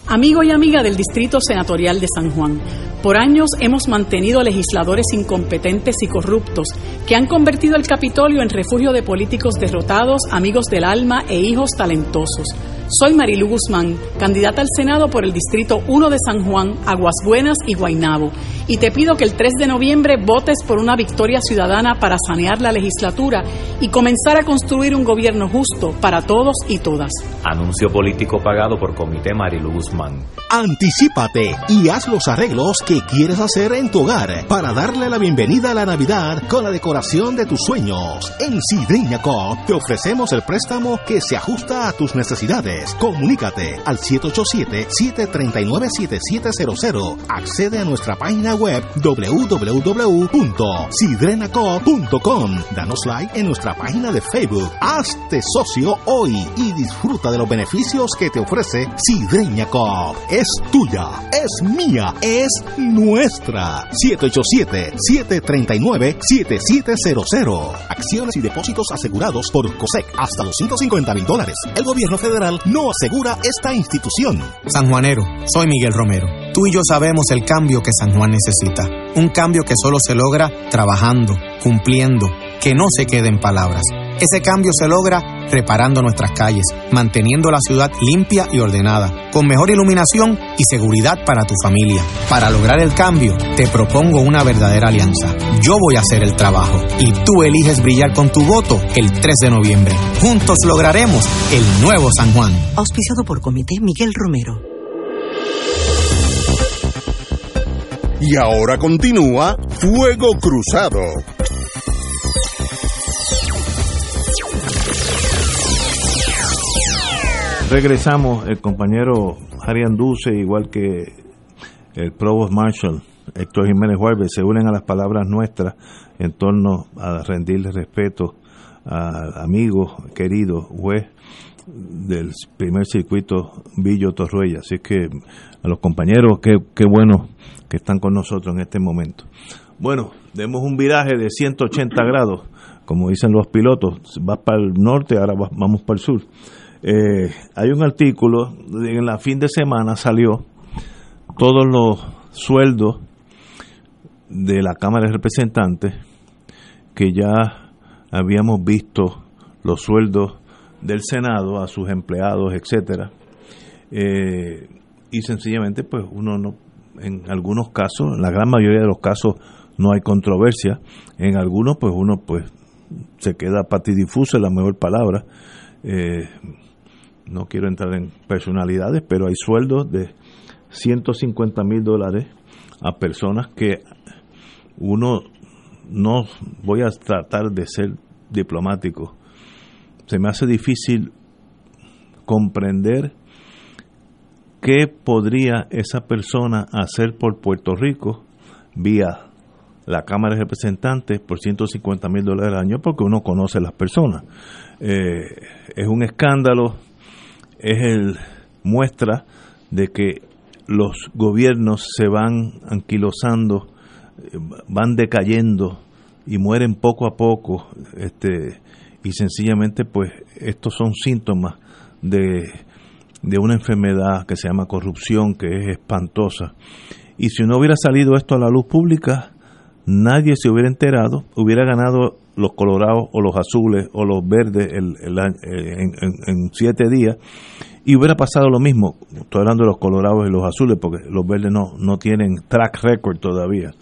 Amigo y amiga del Distrito Senatorial de San Juan, por años hemos mantenido legisladores incompetentes y corruptos que han convertido el Capitolio en refugio de políticos derrotados, amigos del alma e hijos talentosos. Soy Marilu Guzmán, candidata al Senado por el Distrito 1 de San Juan, Aguas Buenas y Guaynabo. Y te pido que el 3 de noviembre votes por una victoria ciudadana para sanear la legislatura y comenzar a construir un gobierno justo para todos y todas. Anuncio político pagado por Comité Marilu Guzmán. Anticípate y haz los arreglos que quieres hacer en tu hogar para darle la bienvenida a la Navidad con la decoración de tus sueños. En Sidreña Co te ofrecemos el préstamo que se ajusta a tus necesidades Comunícate al 787-739-7700. Accede a nuestra página web www.sidrenaco.com. Danos like en nuestra página de Facebook. Hazte socio hoy y disfruta de los beneficios que te ofrece Sidreña Coop. Es tuya, es mía, es nuestra. 787-739-7700. Acciones y depósitos asegurados por COSEC hasta los 150 mil dólares. El gobierno federal no asegura esta institución. San Juanero, soy Miguel Romero. Tú y yo sabemos el cambio que San Juan necesita. Un cambio que solo se logra trabajando, cumpliendo, que no se quede en palabras. Ese cambio se logra reparando nuestras calles, manteniendo la ciudad limpia y ordenada, con mejor iluminación y seguridad para tu familia. Para lograr el cambio, te propongo una verdadera alianza. Yo voy a hacer el trabajo y tú eliges brillar con tu voto el 3 de noviembre. Juntos lograremos el nuevo San Juan. Auspiciado por Comité Miguel Romero. Y ahora continúa Fuego Cruzado. Regresamos, el compañero Harry Anduce, igual que el Provost Marshal Héctor Jiménez Juárez, se unen a las palabras nuestras en torno a rendirle respeto al amigo querido juez del primer circuito Villo Torruella. Así que a los compañeros, qué, qué bueno que están con nosotros en este momento. Bueno, demos un viraje de 180 grados, como dicen los pilotos, vas para el norte, ahora vamos para el sur. Eh, hay un artículo, en la fin de semana salió todos los sueldos de la Cámara de Representantes que ya habíamos visto los sueldos del Senado a sus empleados, etcétera. Eh, y sencillamente, pues uno no, en algunos casos, en la gran mayoría de los casos no hay controversia, en algunos pues uno pues se queda patidifuso, es la mejor palabra. Eh, no quiero entrar en personalidades, pero hay sueldos de 150 mil dólares a personas que uno no voy a tratar de ser diplomático. Se me hace difícil comprender qué podría esa persona hacer por Puerto Rico vía la Cámara de Representantes por 150 mil dólares al año porque uno conoce a las personas. Eh, es un escándalo es el muestra de que los gobiernos se van anquilosando, eh, van decayendo y mueren poco a poco, este, y sencillamente pues estos son síntomas de, de una enfermedad que se llama corrupción, que es espantosa. Y si no hubiera salido esto a la luz pública, nadie se hubiera enterado, hubiera ganado los colorados o los azules o los verdes eh, en, siete días y hubiera pasado lo mismo. Estoy hablando de los colorados y los azules porque los verdes no, no tienen track record todavía.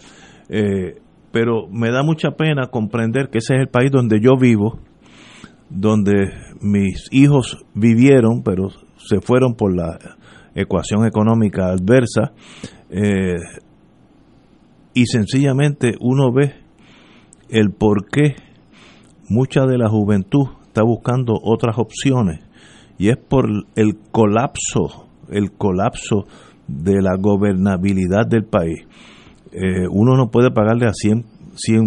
Eh, pero me da mucha pena comprender que ese es el país donde yo vivo, donde mis hijos vivieron, pero se fueron por la ecuación económica adversa. Eh, y sencillamente uno ve el por qué mucha de la juventud está buscando otras opciones y es por el colapso, el colapso de la gobernabilidad del país. Eh, uno no puede pagarle a 100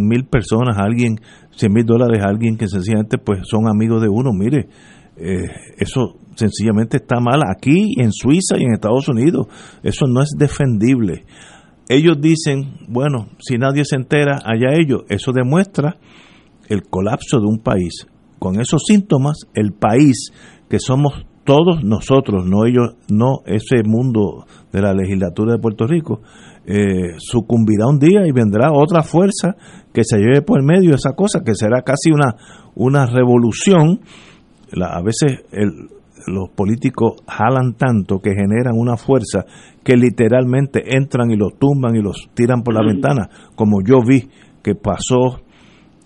mil personas a alguien, 100 mil dólares a alguien que sencillamente pues son amigos de uno. Mire, eh, eso sencillamente está mal aquí, en Suiza y en Estados Unidos. Eso no es defendible. Ellos dicen, bueno, si nadie se entera, allá ellos. Eso demuestra el colapso de un país. Con esos síntomas, el país que somos todos nosotros, no ellos, no ese mundo de la legislatura de Puerto Rico, eh, sucumbirá un día y vendrá otra fuerza que se lleve por el medio esa cosa, que será casi una, una revolución. a veces los políticos jalan tanto que generan una fuerza que literalmente entran y los tumban y los tiran por la ventana, como yo vi que pasó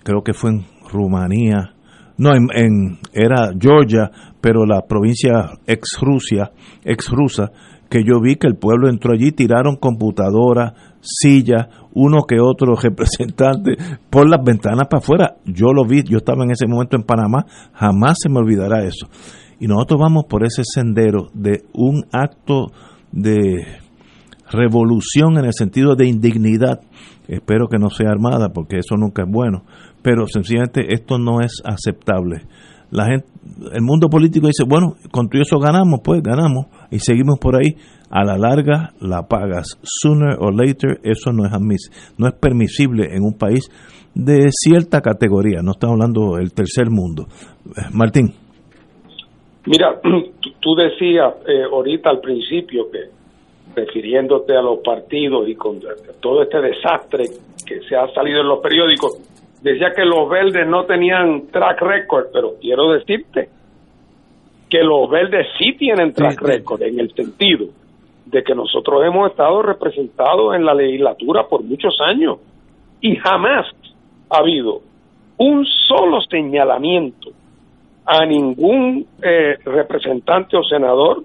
creo que fue en Rumanía, no, en, era Georgia, pero la provincia ex Rusia, ex rusa, que yo vi que el pueblo entró allí, tiraron computadoras, sillas, uno que otro representante por las ventanas para afuera. Yo lo vi, yo estaba en ese momento en Panamá, jamás se me olvidará eso. y nosotros vamos por ese sendero de un acto de revolución en el sentido de indignidad. Espero que no sea armada porque eso nunca es bueno, pero sencillamente esto no es aceptable. La gente, el mundo político dice, bueno, con todo eso ganamos, pues ganamos y seguimos por ahí. A la larga la pagas, sooner or later, eso no es admis, no es permisible en un país de cierta categoría, no estamos hablando del tercer mundo. Martín. Mira, tú decías eh, ahorita al principio que refiriéndote a los partidos y con todo este desastre que se ha salido en los periódicos, decía que los verdes no tenían track record, pero quiero decirte que los verdes sí tienen track record en el sentido de que nosotros hemos estado representados en la legislatura por muchos años y jamás ha habido un solo señalamiento a ningún eh, representante o senador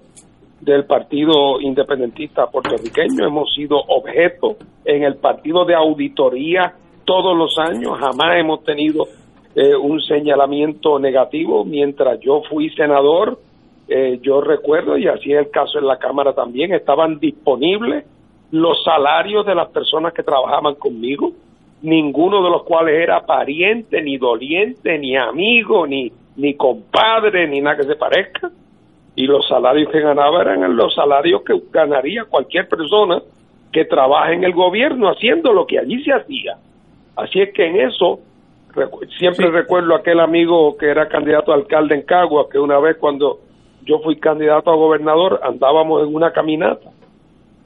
del Partido Independentista puertorriqueño. Hemos sido objeto en el partido de auditoría todos los años, jamás hemos tenido eh, un señalamiento negativo. Mientras yo fui senador, eh, yo recuerdo, y así es el caso en la Cámara también, estaban disponibles los salarios de las personas que trabajaban conmigo, ninguno de los cuales era pariente, ni doliente, ni amigo, ni, ni compadre, ni nada que se parezca y los salarios que ganaba eran los salarios que ganaría cualquier persona que trabaja en el gobierno haciendo lo que allí se hacía. Así es que en eso siempre recuerdo aquel amigo que era candidato a alcalde en Cagua, que una vez cuando yo fui candidato a gobernador andábamos en una caminata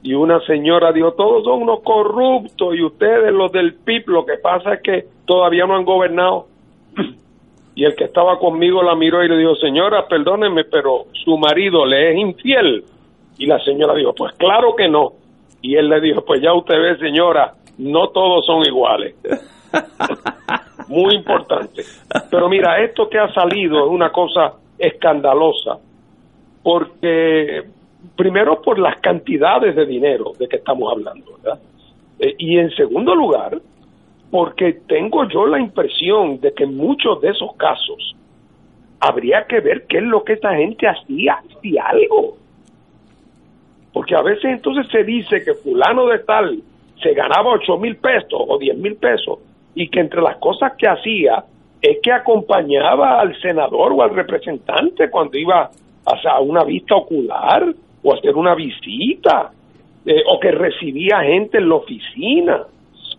y una señora dijo, todos son unos corruptos y ustedes los del PIB, lo que pasa es que todavía no han gobernado. y el que estaba conmigo la miró y le dijo, señora, perdóneme, pero su marido le es infiel. Y la señora dijo, pues claro que no. Y él le dijo, pues ya usted ve, señora, no todos son iguales. Muy importante. Pero mira, esto que ha salido es una cosa escandalosa, porque primero por las cantidades de dinero de que estamos hablando, ¿verdad? Eh, y en segundo lugar, porque tengo yo la impresión de que en muchos de esos casos habría que ver qué es lo que esta gente hacía, si algo. Porque a veces entonces se dice que fulano de tal se ganaba ocho mil pesos o diez mil pesos y que entre las cosas que hacía es que acompañaba al senador o al representante cuando iba a una vista ocular o a hacer una visita eh, o que recibía gente en la oficina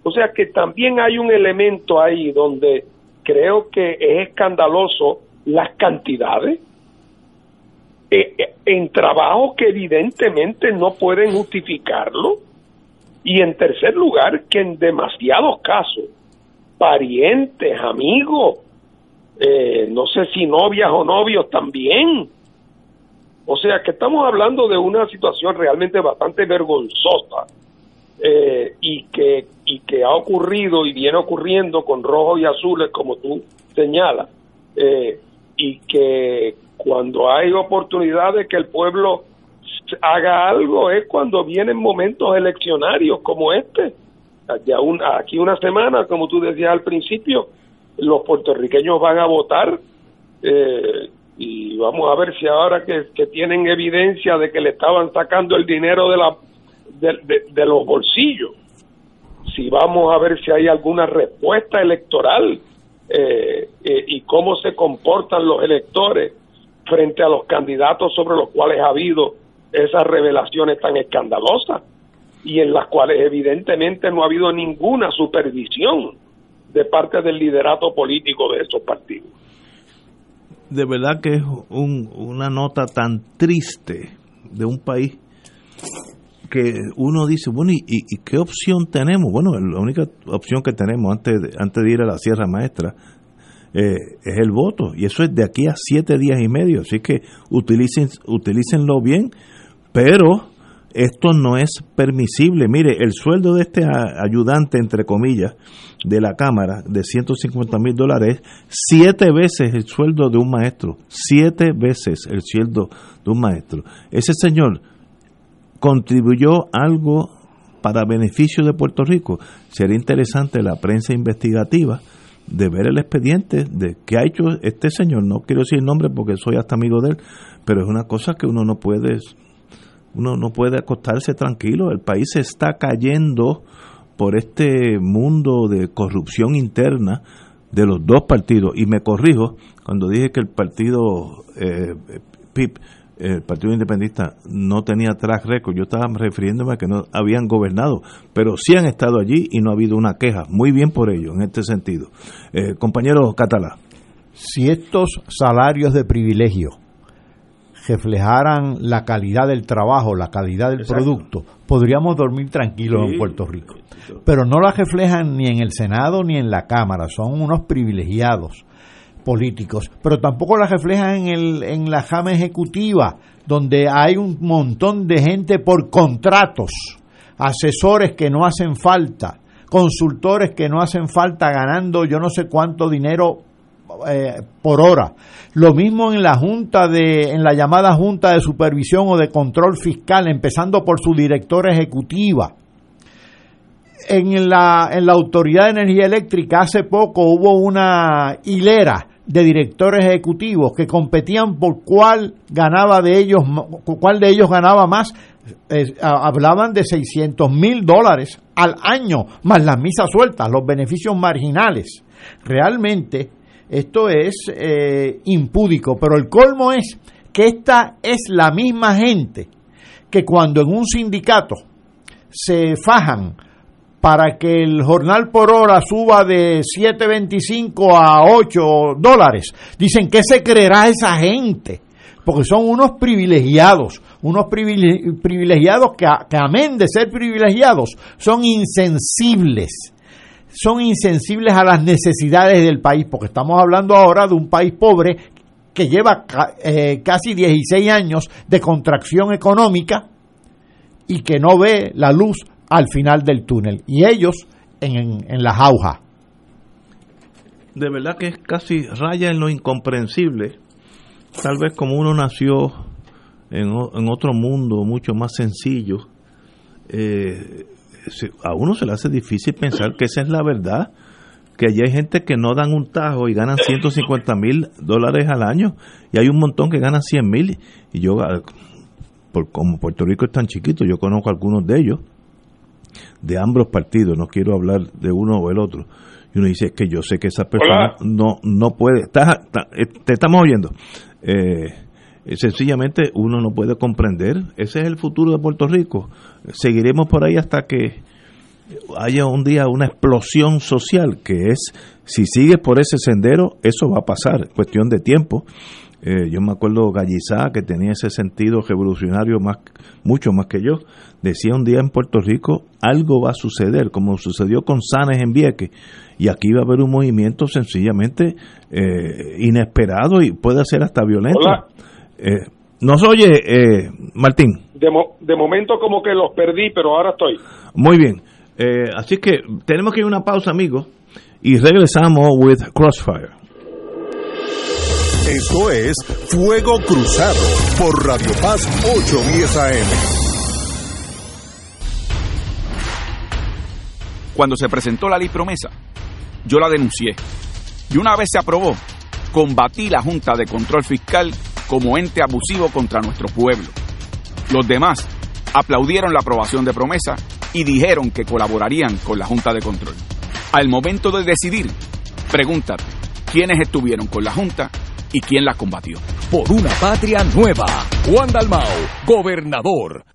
o sea que también hay un elemento ahí donde creo que es escandaloso las cantidades eh, eh, en trabajo que evidentemente no pueden justificarlo y en tercer lugar que en demasiados casos parientes, amigos, eh, no sé si novias o novios también. O sea que estamos hablando de una situación realmente bastante vergonzosa eh, y que y que ha ocurrido y viene ocurriendo con rojos y azules como tú señalas. Eh, y que cuando hay oportunidades que el pueblo haga algo es cuando vienen momentos eleccionarios como este. Aquí una semana como tú decías al principio los puertorriqueños van a votar eh, y vamos a ver si ahora que tienen evidencia de que le estaban sacando el dinero de la de, los bolsillos. Si vamos a ver si hay alguna respuesta electoral eh, eh, y cómo se comportan los electores frente a los candidatos sobre los cuales ha habido esas revelaciones tan escandalosas y en las cuales evidentemente no ha habido ninguna supervisión de parte del liderato político de esos partidos. De verdad que es una nota tan triste de un país que uno dice, bueno, ¿y, qué opción tenemos? Bueno, la única opción que tenemos antes de, antes de ir a la Sierra Maestra eh, es el voto, y eso es de aquí a siete días y medio, así que utilicen, utilícenlo bien, pero esto no es permisible. Mire, el sueldo de este ayudante, entre comillas, de la Cámara, de 150 mil dólares, siete veces el sueldo de un maestro, siete veces el sueldo de un maestro. Ese señor contribuyó algo para beneficio de Puerto Rico. Sería interesante la prensa investigativa de ver el expediente de qué ha hecho este señor. No quiero decir el nombre porque soy hasta amigo de él, pero es una cosa que uno no puede, uno no puede acostarse tranquilo. El país se está cayendo por este mundo de corrupción interna de los dos partidos. Y me corrijo cuando dije que el partido eh, PIP el Partido Independentista no tenía track record, yo estaba refiriéndome a que no habían gobernado, pero sí han estado allí y no ha habido una queja. Muy bien por ello, en este sentido. Eh, compañero Catalá. Si estos salarios de privilegio reflejaran la calidad del trabajo, la calidad del producto, podríamos dormir tranquilos en Puerto Rico. Pero no la reflejan ni en el Senado ni en la Cámara, son unos privilegiados políticos, pero tampoco la reflejan en, el, en la jama ejecutiva, donde hay un montón de gente por contratos, asesores que no hacen falta, consultores que no hacen falta ganando yo no sé cuánto dinero eh, por hora. Lo mismo en la junta de, en la llamada junta de supervisión o de control fiscal, empezando por su directora ejecutiva. En la, en la Autoridad de Energía Eléctrica hace poco hubo una hilera de directores ejecutivos que competían por cuál ganaba de ellos, cuál de ellos ganaba más. hablaban de 600 mil dólares al año, más las misas sueltas, los beneficios marginales. Realmente esto es eh, impúdico, pero el colmo es que esta es la misma gente que cuando en un sindicato se fajan para que el jornal por hora suba de 7.25 a 8 dólares. Dicen, ¿qué se creerá esa gente? Porque son unos privilegiados, unos privilegiados que, que amén de ser privilegiados, son insensibles son insensibles a las necesidades del país, porque estamos hablando ahora de un país pobre que lleva eh, casi 16 años de contracción económica y que no ve la luz al final del túnel. Y ellos en, en, las aujas. De verdad que es casi raya en lo incomprensible. Tal vez como uno nació en, en otro mundo mucho más sencillo, eh, a uno se le hace difícil pensar que esa es la verdad, que allí hay gente que no dan un tajo y ganan 150 mil dólares al año, y hay un montón que ganan 100 mil, y yo, ah, por, como Puerto Rico es tan chiquito, yo conozco algunos de ellos, de ambos partidos, no quiero hablar de uno o el otro. Y uno dice, es que yo sé que esa persona no no puede, eh, te estamos oyendo. Eh, sencillamente uno no puede comprender. Ese es el futuro de Puerto Rico. Seguiremos por ahí hasta que haya un día una explosión social, que es, si sigues por ese sendero, eso va a pasar, cuestión de tiempo. Eh, yo me acuerdo Gallizá, que tenía ese sentido revolucionario más, mucho más que yo, decía un día en Puerto Rico, algo va a suceder, como sucedió con Sanes en Vieques, y aquí va a haber un movimiento sencillamente eh, inesperado y puede ser hasta violento. Eh, ¿Nos oye, eh, Martín? De, de, momento como que los perdí, pero ahora estoy. Muy bien. Eh, así que tenemos que ir a una pausa, amigos, y regresamos with Crossfire. Esto es Fuego Cruzado por Radio Paz 810 AM. Cuando se presentó la ley promesa, yo la denuncié. Y una vez se aprobó, combatí la Junta de Control Fiscal como ente abusivo contra nuestro pueblo. Los demás aplaudieron la aprobación de promesa y dijeron que colaborarían con la Junta de Control. Al momento de decidir, pregúntate, ¿quiénes estuvieron con la Junta y quién la combatió? Por una patria nueva, Juan Dalmao, gobernador.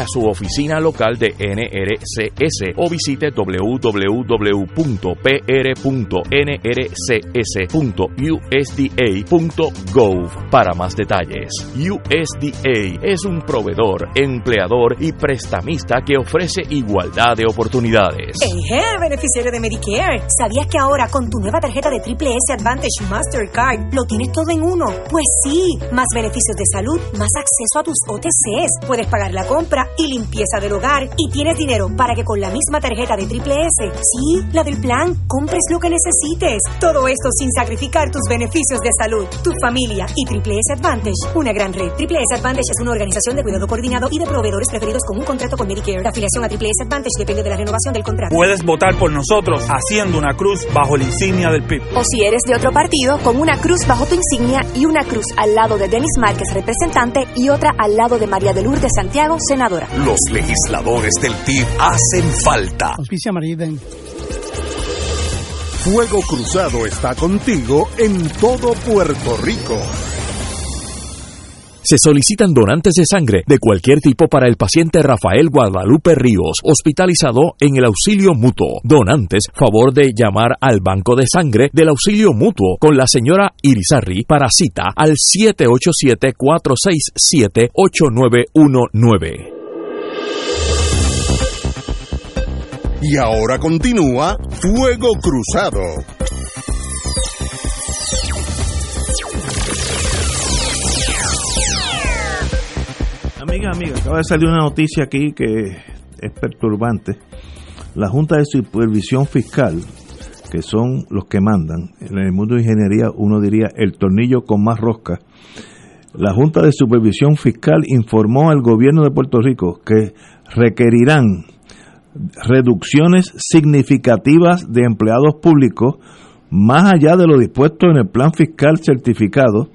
a su oficina local de NRCS o visite www.pr.nrcs.usda.gov para más detalles. USDA es un proveedor, empleador y prestamista que ofrece igualdad de oportunidades. Hey, beneficiario de Medicare. ¿Sabías que ahora con tu nueva tarjeta de Triple S Advantage Mastercard lo tienes todo en uno? Pues sí, más beneficios de salud, más acceso a tus OTCs, puedes pagar la compra y limpieza del hogar y tienes dinero para que con la misma tarjeta de Triple S, sí, la del plan, compres lo que necesites. Todo esto sin sacrificar tus beneficios de salud, tu familia y Triple S Advantage, una gran red. Triple S Advantage es una organización de cuidado coordinado y de proveedores preferidos con un contrato con Medicare. La afiliación a Triple S Advantage depende de la renovación del contrato. Puedes votar por nosotros haciendo una cruz bajo la insignia del PIB. O si eres de otro partido, con una cruz bajo tu insignia y una cruz al lado de Denis Márquez, representante, y otra al lado de María de Lourdes Santiago, senadora. Los legisladores del PIB hacen falta. Auspicia Mariden. Fuego Cruzado está contigo en todo Puerto Rico. Se solicitan donantes de sangre de cualquier tipo para el paciente Rafael Guadalupe Ríos, hospitalizado en el auxilio mutuo. Donantes, favor de llamar al banco de sangre del auxilio mutuo con la señora Irizarri para cita al 787-467-8919. Y ahora continúa Fuego Cruzado. Amiga, amiga, acaba de salir una noticia aquí que es perturbante. La Junta de Supervisión Fiscal, que son los que mandan, en el mundo de ingeniería uno diría el tornillo con más rosca, la Junta de Supervisión Fiscal informó al gobierno de Puerto Rico que requerirán reducciones significativas de empleados públicos más allá de lo dispuesto en el plan fiscal certificado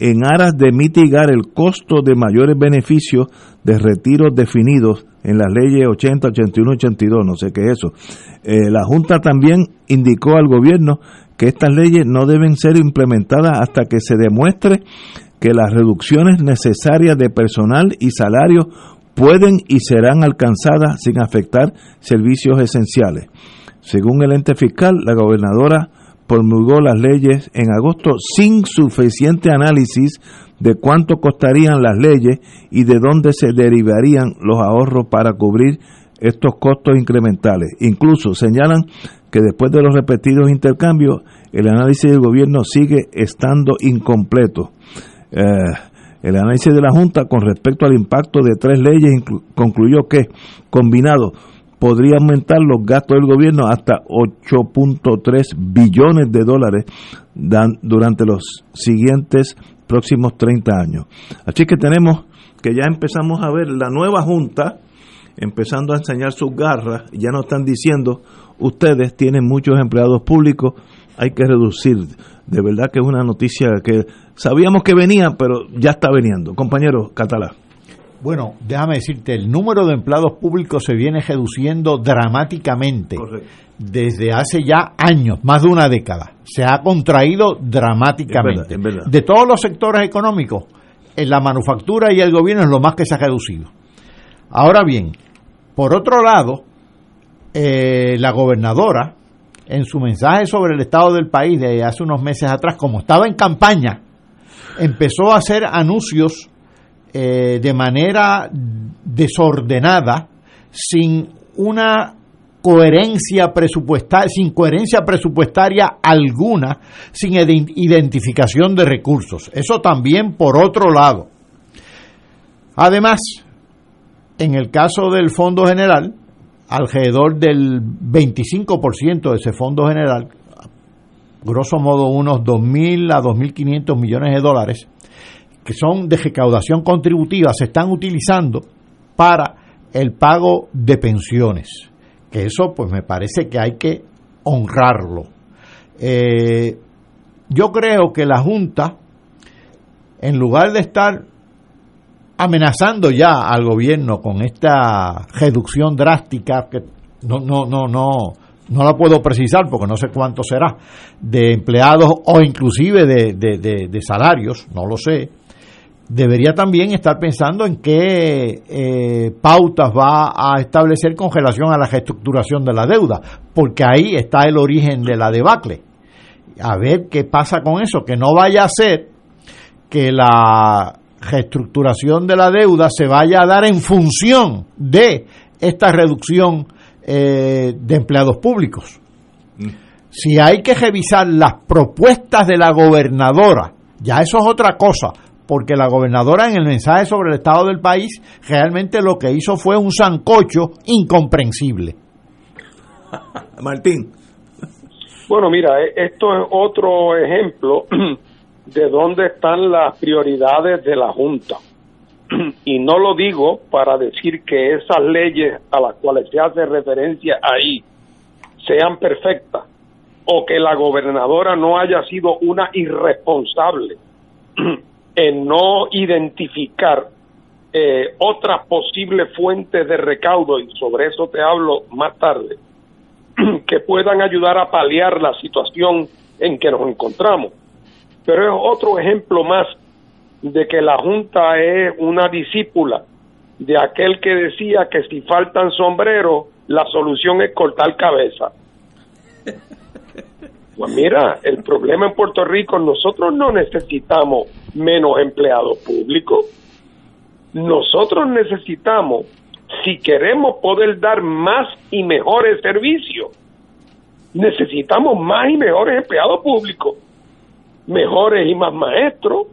en aras de mitigar el costo de mayores beneficios de retiros definidos en las leyes 80, 81, 82, no sé qué es eso. Eh, la Junta también indicó al gobierno que estas leyes no deben ser implementadas hasta que se demuestre que las reducciones necesarias de personal y salario pueden y serán alcanzadas sin afectar servicios esenciales. Según el ente fiscal, la gobernadora promulgó las leyes en agosto sin suficiente análisis de cuánto costarían las leyes y de dónde se derivarían los ahorros para cubrir estos costos incrementales. Incluso señalan que después de los repetidos intercambios, el análisis del gobierno sigue estando incompleto. Eh, el análisis de la Junta con respecto al impacto de tres leyes concluyó que, combinado, podría aumentar los gastos del gobierno hasta 8.3 billones de dólares durante los siguientes próximos 30 años. Así que tenemos que ya empezamos a ver la nueva Junta empezando a enseñar sus garras, ya nos están diciendo, ustedes tienen muchos empleados públicos, hay que reducir. De verdad que es una noticia que sabíamos que venía, pero ya está veniendo. Compañero Catalá. Bueno, déjame decirte, el número de empleados públicos se viene reduciendo dramáticamente desde hace ya años, más de una década. Se ha contraído dramáticamente. De todos los sectores económicos, en la manufactura y el gobierno es lo más que se ha reducido. Ahora bien, por otro lado, eh, la gobernadora, en su mensaje sobre el estado del país de hace unos meses atrás, como estaba en campaña, empezó a hacer anuncios eh, de manera desordenada, sin una coherencia presupuestaria, sin coherencia presupuestaria alguna, sin identificación de recursos. Eso también por otro lado. Además, en el caso del Fondo General, alrededor del 25% de ese Fondo General, grosso modo unos 2.000 a 2.500 millones de dólares, que son de recaudación contributiva se están utilizando para el pago de pensiones. Que eso pues me parece que hay que honrarlo. Eh, yo creo que la Junta, en lugar de estar amenazando ya al gobierno con esta reducción drástica, que no, no, no, no, no la puedo precisar porque no sé cuánto será, de empleados o inclusive de salarios, no lo sé, debería también estar pensando en qué eh, pautas va a establecer con relación a la reestructuración de la deuda, porque ahí está el origen de la debacle. A ver qué pasa con eso, que no vaya a ser que la reestructuración de la deuda se vaya a dar en función de esta reducción eh, de empleados públicos. Si hay que revisar las propuestas de la gobernadora, ya eso es otra cosa, porque la gobernadora en el mensaje sobre el estado del país realmente lo que hizo fue un zancocho incomprensible. Martín. Bueno, mira, e- esto es otro ejemplo de dónde están las prioridades de la Junta. Y no lo digo para decir que esas leyes a las cuales se hace referencia ahí sean perfectas o que la gobernadora no haya sido una irresponsable en no identificar eh, otras posibles fuentes de recaudo, y sobre eso te hablo más tarde, que puedan ayudar a paliar la situación en que nos encontramos. Pero es otro ejemplo más de que la Junta es una discípula de aquel que decía que si faltan sombreros, la solución es cortar cabeza. Pues mira, el problema en Puerto Rico, nosotros no necesitamos menos empleados públicos. Nosotros necesitamos, si queremos poder dar más y mejores servicios, necesitamos más y mejores empleados públicos, mejores y más maestros,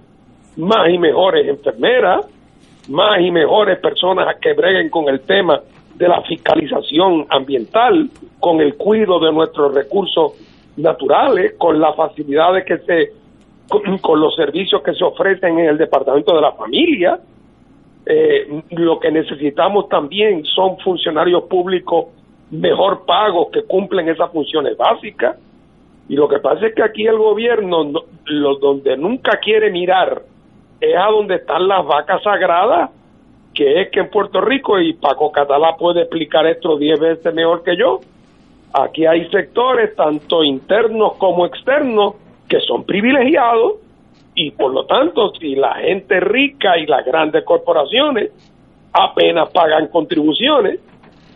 más y mejores enfermeras, más y mejores personas que breguen con el tema de la fiscalización ambiental, con el cuidado de nuestros recursos naturales, con las facilidades que se, con, con los servicios que se ofrecen en el Departamento de la Familia. Eh, lo que necesitamos también son funcionarios públicos mejor pagos que cumplen esas funciones básicas. Y lo que pasa es que aquí el gobierno, no- lo, donde nunca quiere mirar, es a donde están las vacas sagradas, que es que en Puerto Rico, y Paco Catalá puede explicar esto diez veces mejor que yo, aquí hay sectores, tanto internos como externos, que son privilegiados, y por lo tanto, si la gente rica y las grandes corporaciones apenas pagan contribuciones,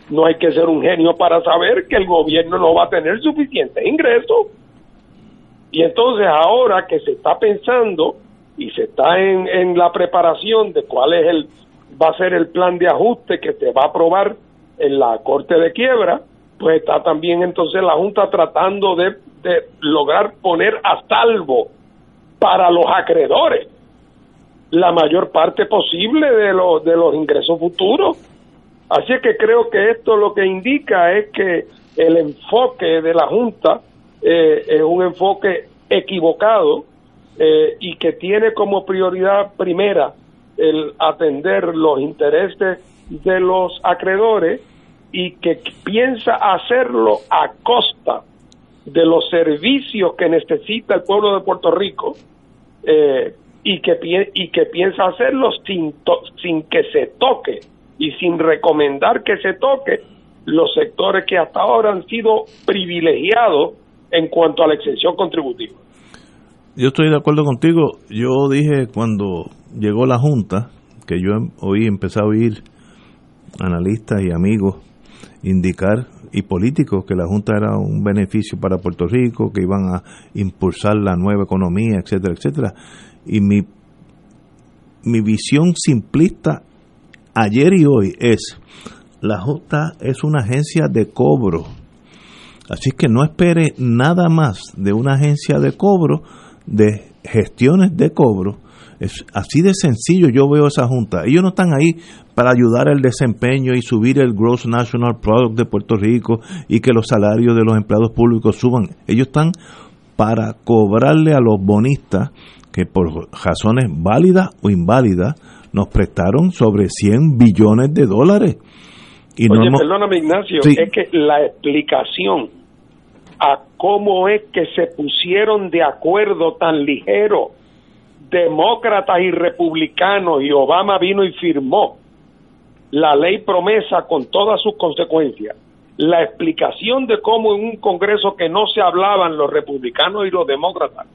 no hay que ser un genio para saber que el gobierno no va a tener suficientes ingresos. Y entonces ahora que se está pensando y se está en, en la preparación de cuál es el va a ser el plan de ajuste que se va a aprobar en la Corte de Quiebra, pues está también entonces la Junta tratando de, de lograr poner a salvo para los acreedores la mayor parte posible de los de los ingresos futuros. Así que creo que esto lo que indica es que el enfoque de la Junta eh, es un enfoque equivocado eh, y que tiene como prioridad primera el atender los intereses de los acreedores y que piensa hacerlo a costa de los servicios que necesita el pueblo de Puerto Rico eh, y que y que piensa hacerlo sin que se toque y sin recomendar que se toque los sectores que hasta ahora han sido privilegiados en cuanto a la exención contributiva. Yo estoy de acuerdo contigo. Yo dije cuando llegó la Junta, que yo em- hoy empecé a oír analistas y amigos indicar y políticos que la Junta era un beneficio para Puerto Rico, que iban a impulsar la nueva economía, etcétera, etcétera. Y mi, mi visión simplista ayer y hoy es, la Junta es una agencia de cobro. Así que no espere nada más de una agencia de cobro, de gestiones de cobro. Es así de sencillo yo veo esa junta. Ellos no están ahí para ayudar al desempeño y subir el Gross National Product de Puerto Rico y que los salarios de los empleados públicos suban. Ellos están para cobrarle a los bonistas que por razones válidas o inválidas nos prestaron sobre 100 billones de dólares. Y no Oye, hemos- perdóname Ignacio, Sí. es que la explicación a cómo es que se pusieron de acuerdo tan ligero demócratas y republicanos y Obama vino y firmó la ley promesa con todas sus consecuencias. La explicación de cómo en un Congreso que no se hablaban los republicanos y los demócratas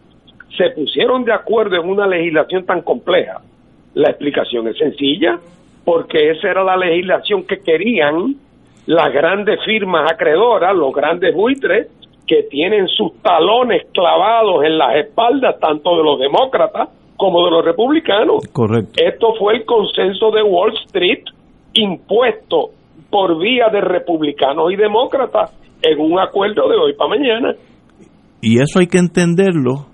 se pusieron de acuerdo en una legislación tan compleja La explicación es sencilla, porque esa era la legislación que querían las grandes firmas acreedoras, los grandes buitres, que tienen sus talones clavados en las espaldas tanto de los demócratas como de los republicanos. Correcto. Esto fue el consenso de Wall Street impuesto por vía de republicanos y demócratas en un acuerdo de hoy para mañana. Y eso hay que entenderlo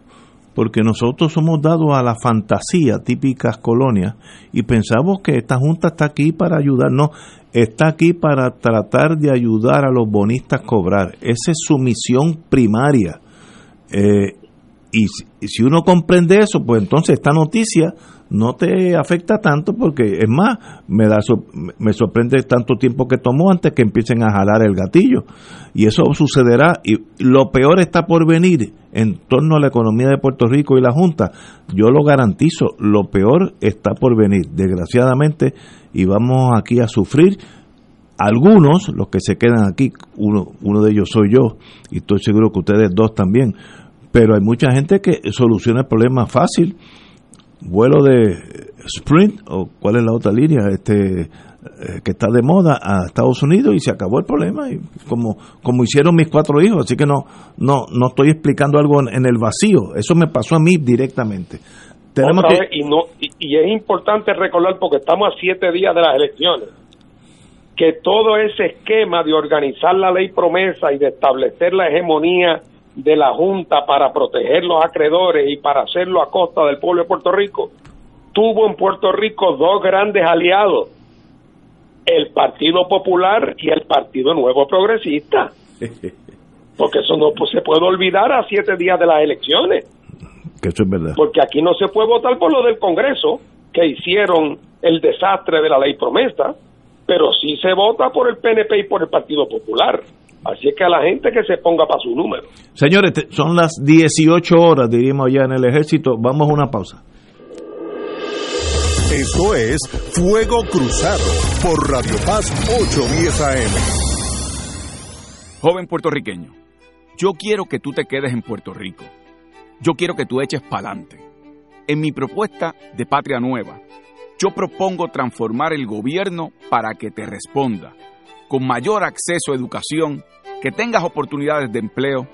porque nosotros somos dados a la fantasía típicas colonias y pensamos que esta junta está aquí para ayudarnos, está aquí para tratar de ayudar a los bonistas a cobrar. Esa es su misión primaria. Eh, y si uno comprende eso, pues entonces esta noticia no te afecta tanto porque es más, me da me sorprende tanto tiempo que tomó antes que empiecen a jalar el gatillo. Y eso sucederá y lo peor está por venir en torno a la economía de Puerto Rico y la Junta. Yo lo garantizo, lo peor está por venir, desgraciadamente y vamos aquí a sufrir algunos, los que se quedan aquí, uno, uno de ellos soy yo, y estoy seguro que ustedes dos también, pero hay mucha gente que soluciona el problema fácil vuelo de Sprint o cuál es la otra línea este eh, que está de moda a Estados Unidos y se acabó el problema. Y como como hicieron mis cuatro hijos así que no no no estoy explicando algo en, el vacío. Eso me pasó a mí directamente. Tenemos que... y no y, es importante recordar porque estamos a siete días de las elecciones que todo ese esquema de organizar la ley promesa y de establecer la hegemonía de la Junta para proteger los acreedores y para hacerlo a costa del pueblo de Puerto Rico, tuvo en Puerto Rico dos grandes aliados, el Partido Popular y el Partido Nuevo Progresista. Porque eso no se puede olvidar a siete días de las elecciones. Que eso es verdad. Porque aquí no se puede votar por lo del Congreso, que hicieron el desastre de la ley promesa, pero sí se vota por el PNP y por el Partido Popular. Así es que a la gente que se ponga para su número. Señores, son las 18 horas, diríamos ya en el ejército. Vamos a una pausa. Esto es Fuego Cruzado por Radio Paz 810 AM. Joven puertorriqueño, yo quiero que tú te quedes en Puerto Rico. Yo quiero que tú eches pa'lante. En mi propuesta de Patria Nueva, yo propongo transformar el gobierno para que te responda con mayor acceso a educación, que tengas oportunidades de empleo,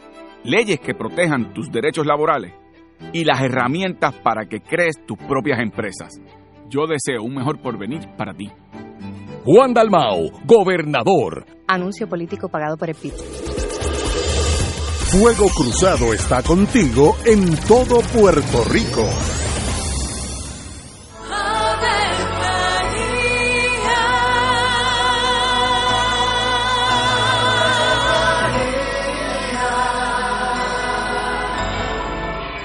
leyes que protejan tus derechos laborales y las herramientas para que crees tus propias empresas. Yo deseo un mejor porvenir para ti. Juan Dalmao, gobernador. Anuncio político pagado por el PIB. Fuego Cruzado está contigo en todo Puerto Rico.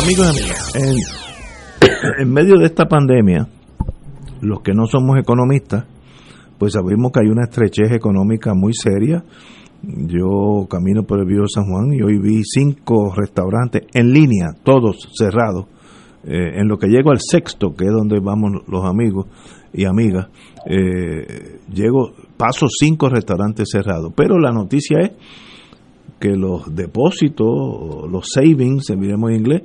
Amigos y amigas, en, medio de esta pandemia, los que no somos economistas, pues sabemos que hay una estrechez económica muy seria. Yo camino por el Vío San Juan y hoy vi cinco restaurantes en línea, todos cerrados. Eh, en lo que llego al sexto, que es donde vamos los amigos y amigas, eh, llego, paso cinco restaurantes cerrados. Pero la noticia es que los depósitos, los savings, miremos en inglés,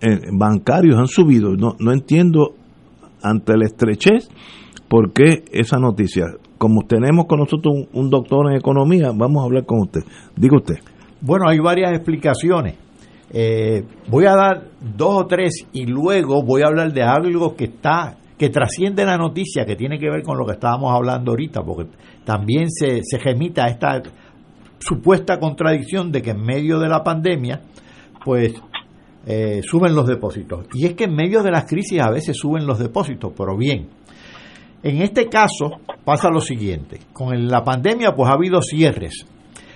eh, bancarios han subido. No, no entiendo ante la estrechez por qué esa noticia. Como tenemos con nosotros un, un doctor en economía, vamos a hablar con usted. Diga usted. Bueno, hay varias explicaciones. Eh, voy a dar dos o tres y luego voy a hablar de algo que está que trasciende la noticia, que tiene que ver con lo que estábamos hablando ahorita, porque también se, se gemita esta supuesta contradicción de que en medio de la pandemia, pues eh, suben los depósitos. Y es que en medio de las crisis a veces suben los depósitos, pero bien. En este caso pasa lo siguiente, con la pandemia pues ha habido cierres.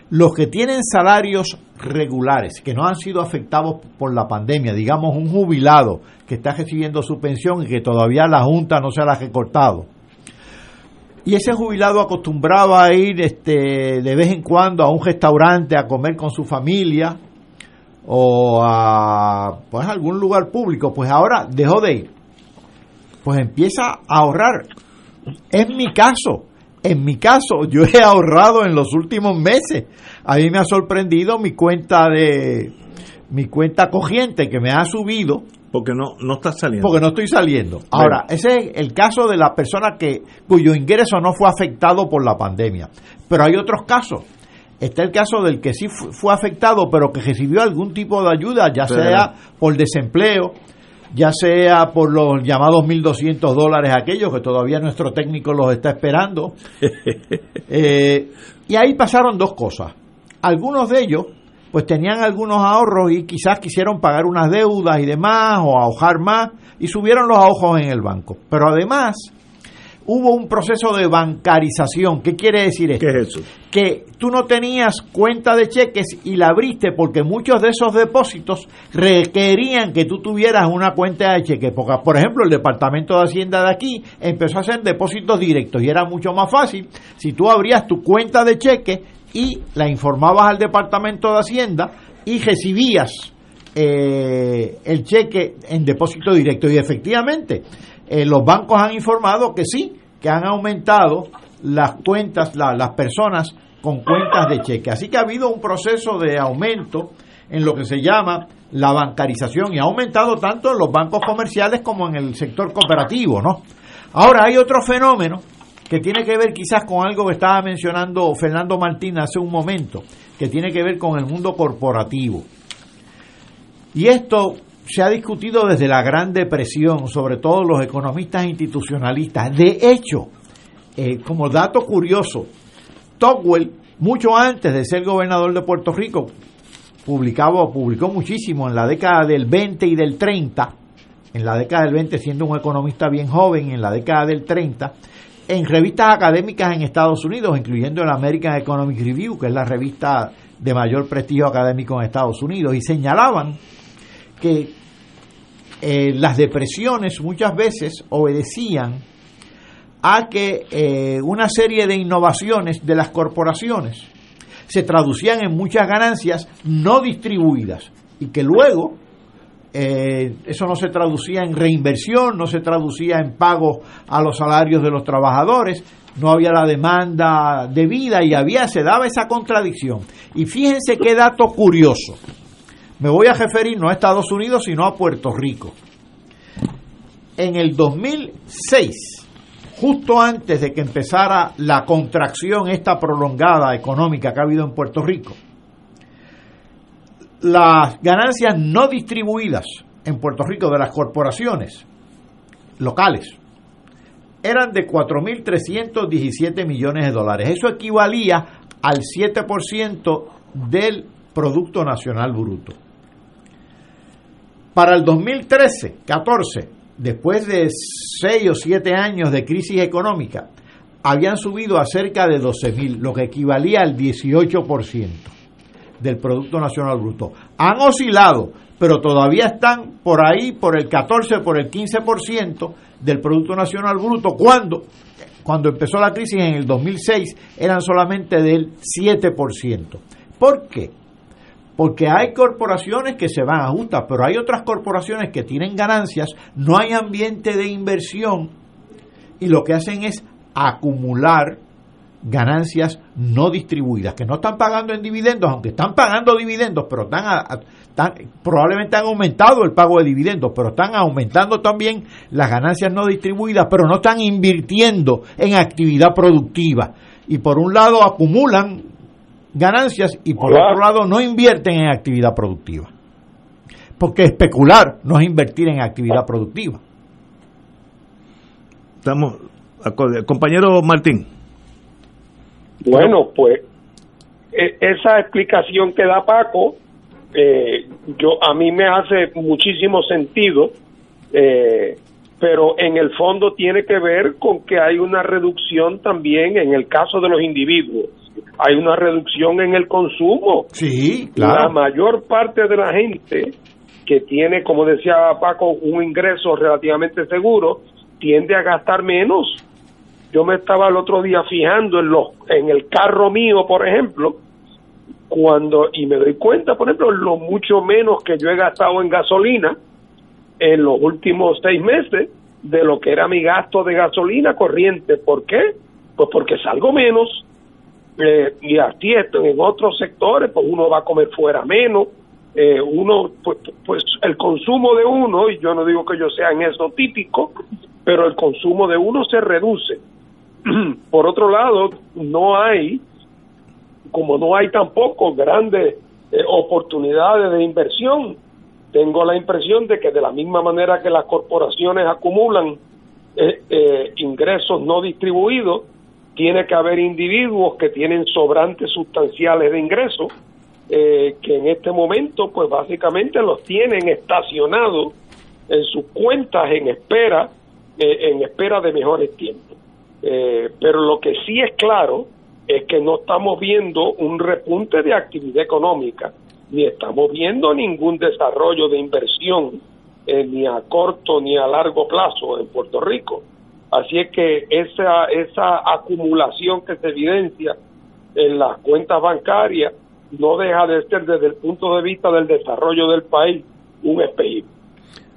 Los que tienen salarios regulares, que no han sido afectados por la pandemia, digamos un jubilado que está recibiendo su pensión y que todavía la Junta no se la ha recortado, y ese jubilado acostumbraba a ir este, de vez en cuando a un restaurante a comer con su familia o a pues, algún lugar público, pues ahora dejó de ir. Pues empieza a ahorrar. Es mi caso. En mi caso, yo he ahorrado en los últimos meses. A mí me ha sorprendido mi cuenta de mi cuenta cogiente que me ha subido porque no, no está saliendo. Porque no estoy saliendo. Ahora, ese es el caso de la persona que, cuyo ingreso no fue afectado por la pandemia. Pero hay otros casos. Está el caso del que sí fue afectado, pero que recibió algún tipo de ayuda, ya sea por desempleo, ya sea por los llamados 1.200 dólares aquellos que todavía nuestro técnico los está esperando. eh, y ahí pasaron dos cosas. Algunos de ellos pues tenían algunos ahorros y quizás quisieron pagar unas deudas y demás o ahorrar más y subieron los ahorros en el banco. Pero además hubo un proceso de bancarización. ¿Qué quiere decir esto? ¿Qué es eso? Que tú no tenías cuenta de cheques y la abriste porque muchos de esos depósitos requerían que tú tuvieras una cuenta de cheques. Porque, por ejemplo, el Departamento de Hacienda de aquí empezó a hacer depósitos directos y era mucho más fácil si tú abrías tu cuenta de cheques y la informabas al Departamento de Hacienda y recibías eh, el cheque en depósito directo. Y efectivamente, eh, los bancos han informado que sí, que han aumentado las cuentas, la, las personas con cuentas de cheque. Así que ha habido un proceso de aumento en lo que se llama la bancarización y ha aumentado tanto en los bancos comerciales como en el sector cooperativo, ¿no? Ahora hay otro fenómeno que tiene que ver quizás con algo que estaba mencionando Fernando Martín hace un momento, que tiene que ver con el mundo corporativo. Y esto se ha discutido desde la Gran Depresión, sobre todo los economistas institucionalistas. De hecho, eh, como dato curioso, Tocqueville, mucho antes de ser gobernador de Puerto Rico, publicaba, publicó muchísimo en la década del 20 y del 30, en la década del 20 siendo un economista bien joven, en la década del 30, en revistas académicas en Estados Unidos, incluyendo el American Economic Review, que es la revista de mayor prestigio académico en Estados Unidos, y señalaban que eh, las depresiones muchas veces obedecían a que eh, una serie de innovaciones de las corporaciones se traducían en muchas ganancias no distribuidas y que luego eh, eso no se traducía en reinversión, no se traducía en pago a los salarios de los trabajadores, no había la demanda de vida y había, se daba esa contradicción. Y fíjense qué dato curioso. Me voy a referir no a Estados Unidos, sino a Puerto Rico. En el 2006, justo antes de que empezara la contracción esta prolongada económica que ha habido en Puerto Rico, las ganancias no distribuidas en Puerto Rico de las corporaciones locales eran de 4.317 millones de dólares. Eso equivalía al 7% del Producto Nacional Bruto. Para el 2013, 14, después de 6 o 7 años de crisis económica, habían subido a cerca de 12.000, lo que equivalía al 18% del Producto Nacional Bruto. Han oscilado, pero todavía están por ahí, por el 14, por el 15% del Producto Nacional Bruto, cuando, cuando empezó la crisis en el 2006 eran solamente del 7%. ¿Por qué? Porque hay corporaciones que se van a justas, pero hay otras corporaciones que tienen ganancias, no hay ambiente de inversión y lo que hacen es acumular ganancias no distribuidas, que no están pagando en dividendos, aunque están pagando dividendos, pero están, están, probablemente han aumentado el pago de dividendos, pero están aumentando también las ganancias no distribuidas, pero no están invirtiendo en actividad productiva. Y por un lado acumulan ganancias y por otro lado no invierten en actividad productiva. Porque especular no es invertir en actividad productiva. Estamos, compañero Martín. Bueno, pues e, esa explicación que da Paco, eh, yo a mí me hace muchísimo sentido, eh, pero en el fondo tiene que ver con que hay una reducción también en el caso de los individuos hay una reducción en el consumo. Sí, claro. La mayor parte de la gente que tiene, como decía Paco, un ingreso relativamente seguro, tiende a gastar menos. Yo me estaba el otro día fijando en los en el carro mío, por ejemplo, cuando y me doy cuenta, por ejemplo, lo mucho menos que yo he gastado en gasolina en los últimos seis meses de lo que era mi gasto de gasolina corriente. ¿Por qué? Pues porque salgo menos, eh, y así en otros sectores, pues uno va a comer fuera menos, eh, uno, pues, pues el consumo de uno, y yo no digo que yo sea en eso típico, pero el consumo de uno se reduce. Por otro lado, no hay, como no hay tampoco grandes eh, oportunidades de inversión, tengo la impresión de que de la misma manera que las corporaciones acumulan ingresos no distribuidos, tiene que haber individuos que tienen sobrantes sustanciales de ingresos, eh, que en este momento, pues básicamente los tienen estacionados en sus cuentas en espera, eh, en espera de mejores tiempos. Eh, pero lo que sí es claro es que no estamos viendo un repunte de actividad económica, ni estamos viendo ningún desarrollo de inversión, ni a corto ni a largo plazo en Puerto Rico. Así es que esa, esa acumulación que se evidencia en las cuentas bancarias no deja de ser desde el punto de vista del desarrollo del país un espejismo.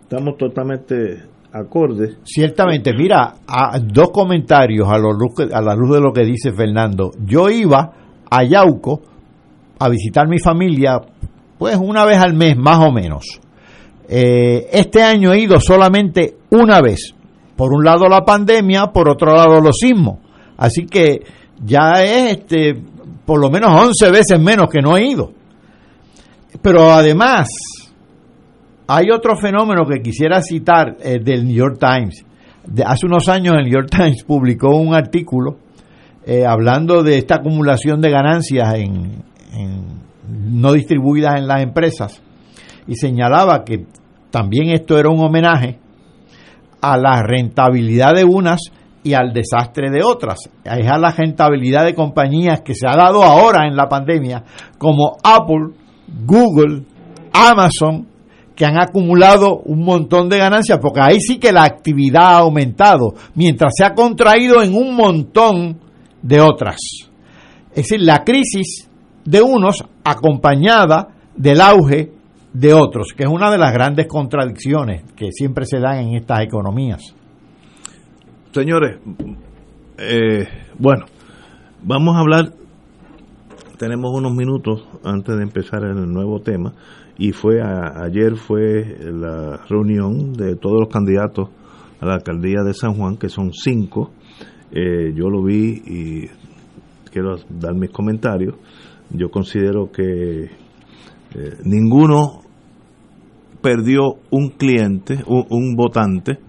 Estamos totalmente acordes. Ciertamente, mira, a, dos comentarios a, luz, a la luz de lo que dice Fernando. Yo iba a Yauco a visitar mi familia, pues una vez al mes, más o menos. Eh, este año he ido solamente una vez, por un lado la pandemia, por otro lado los sismos. Así que ya es este, por lo menos 11 veces menos que no he ido. Pero además, hay otro fenómeno que quisiera citar eh, del New York Times. Hace unos años el New York Times publicó un artículo eh, hablando de esta acumulación de ganancias en, no distribuidas en las empresas y señalaba que también esto era un homenaje a la rentabilidad de unas y al desastre de otras. Es a la rentabilidad de compañías que se ha dado ahora en la pandemia, como Apple, Google, Amazon, que han acumulado un montón de ganancias, porque ahí sí que la actividad ha aumentado, mientras se ha contraído en un montón de otras. Es decir, la crisis de unos acompañada del auge de otros, que es una de las grandes contradicciones que siempre se dan en estas economías. Señores, eh, bueno, vamos a hablar, tenemos unos minutos antes de empezar el nuevo tema, y fue ayer fue la reunión de todos los candidatos a la alcaldía de San Juan, que son cinco, eh, yo lo vi y quiero dar mis comentarios, yo considero que Eh, ninguno perdió un cliente, un, un votante,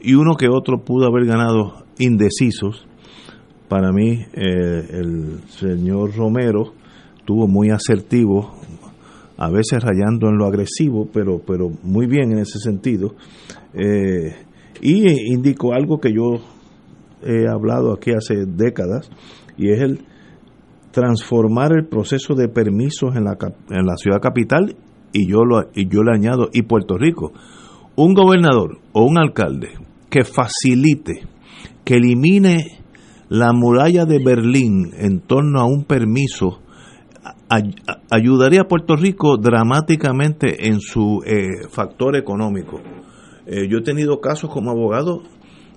y uno que otro pudo haber ganado indecisos. Para mí, eh, el señor Romero tuvo muy asertivo, a veces rayando en lo agresivo, pero, pero muy bien en ese sentido. Eh, y indicó algo que yo he hablado aquí hace décadas, y es el transformar el proceso de permisos en la, en la ciudad capital, y yo, lo, y yo le añado, y Puerto Rico. Un gobernador o un alcalde que facilite, que elimine la muralla de Berlín en torno a un permiso, ayudaría a Puerto Rico dramáticamente en su eh, factor económico. Eh, yo he tenido casos como abogado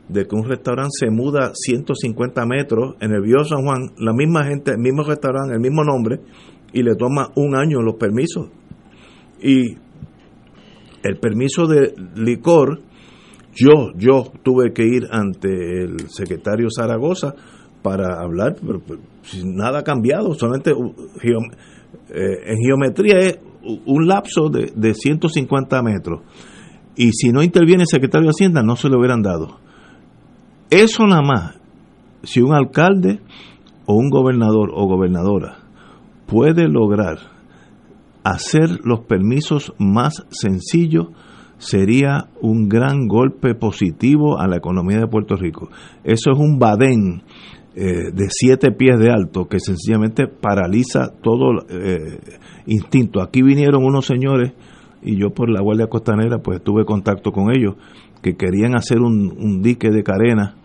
de que un restaurante se muda 150 metros en el Viejo San Juan, la misma gente, el mismo restaurante, el mismo nombre, y le toma un año los permisos. Y el permiso de licor, yo, yo tuve que ir ante el secretario Zaragoza para hablar, pero, sin nada ha cambiado, solamente eh, en geometría es un lapso de, de 150 metros. Y si no interviene el secretario de Hacienda, no se lo hubieran dado. Eso nada más, si un alcalde o un gobernador o gobernadora puede lograr hacer los permisos más sencillos, sería un gran golpe positivo a la economía de Puerto Rico. Eso es un badén eh, de siete pies de alto que sencillamente paraliza todo eh, instinto. Aquí vinieron unos señores y yo por la Guardia Costanera pues tuve contacto con ellos que querían hacer un, dique de carena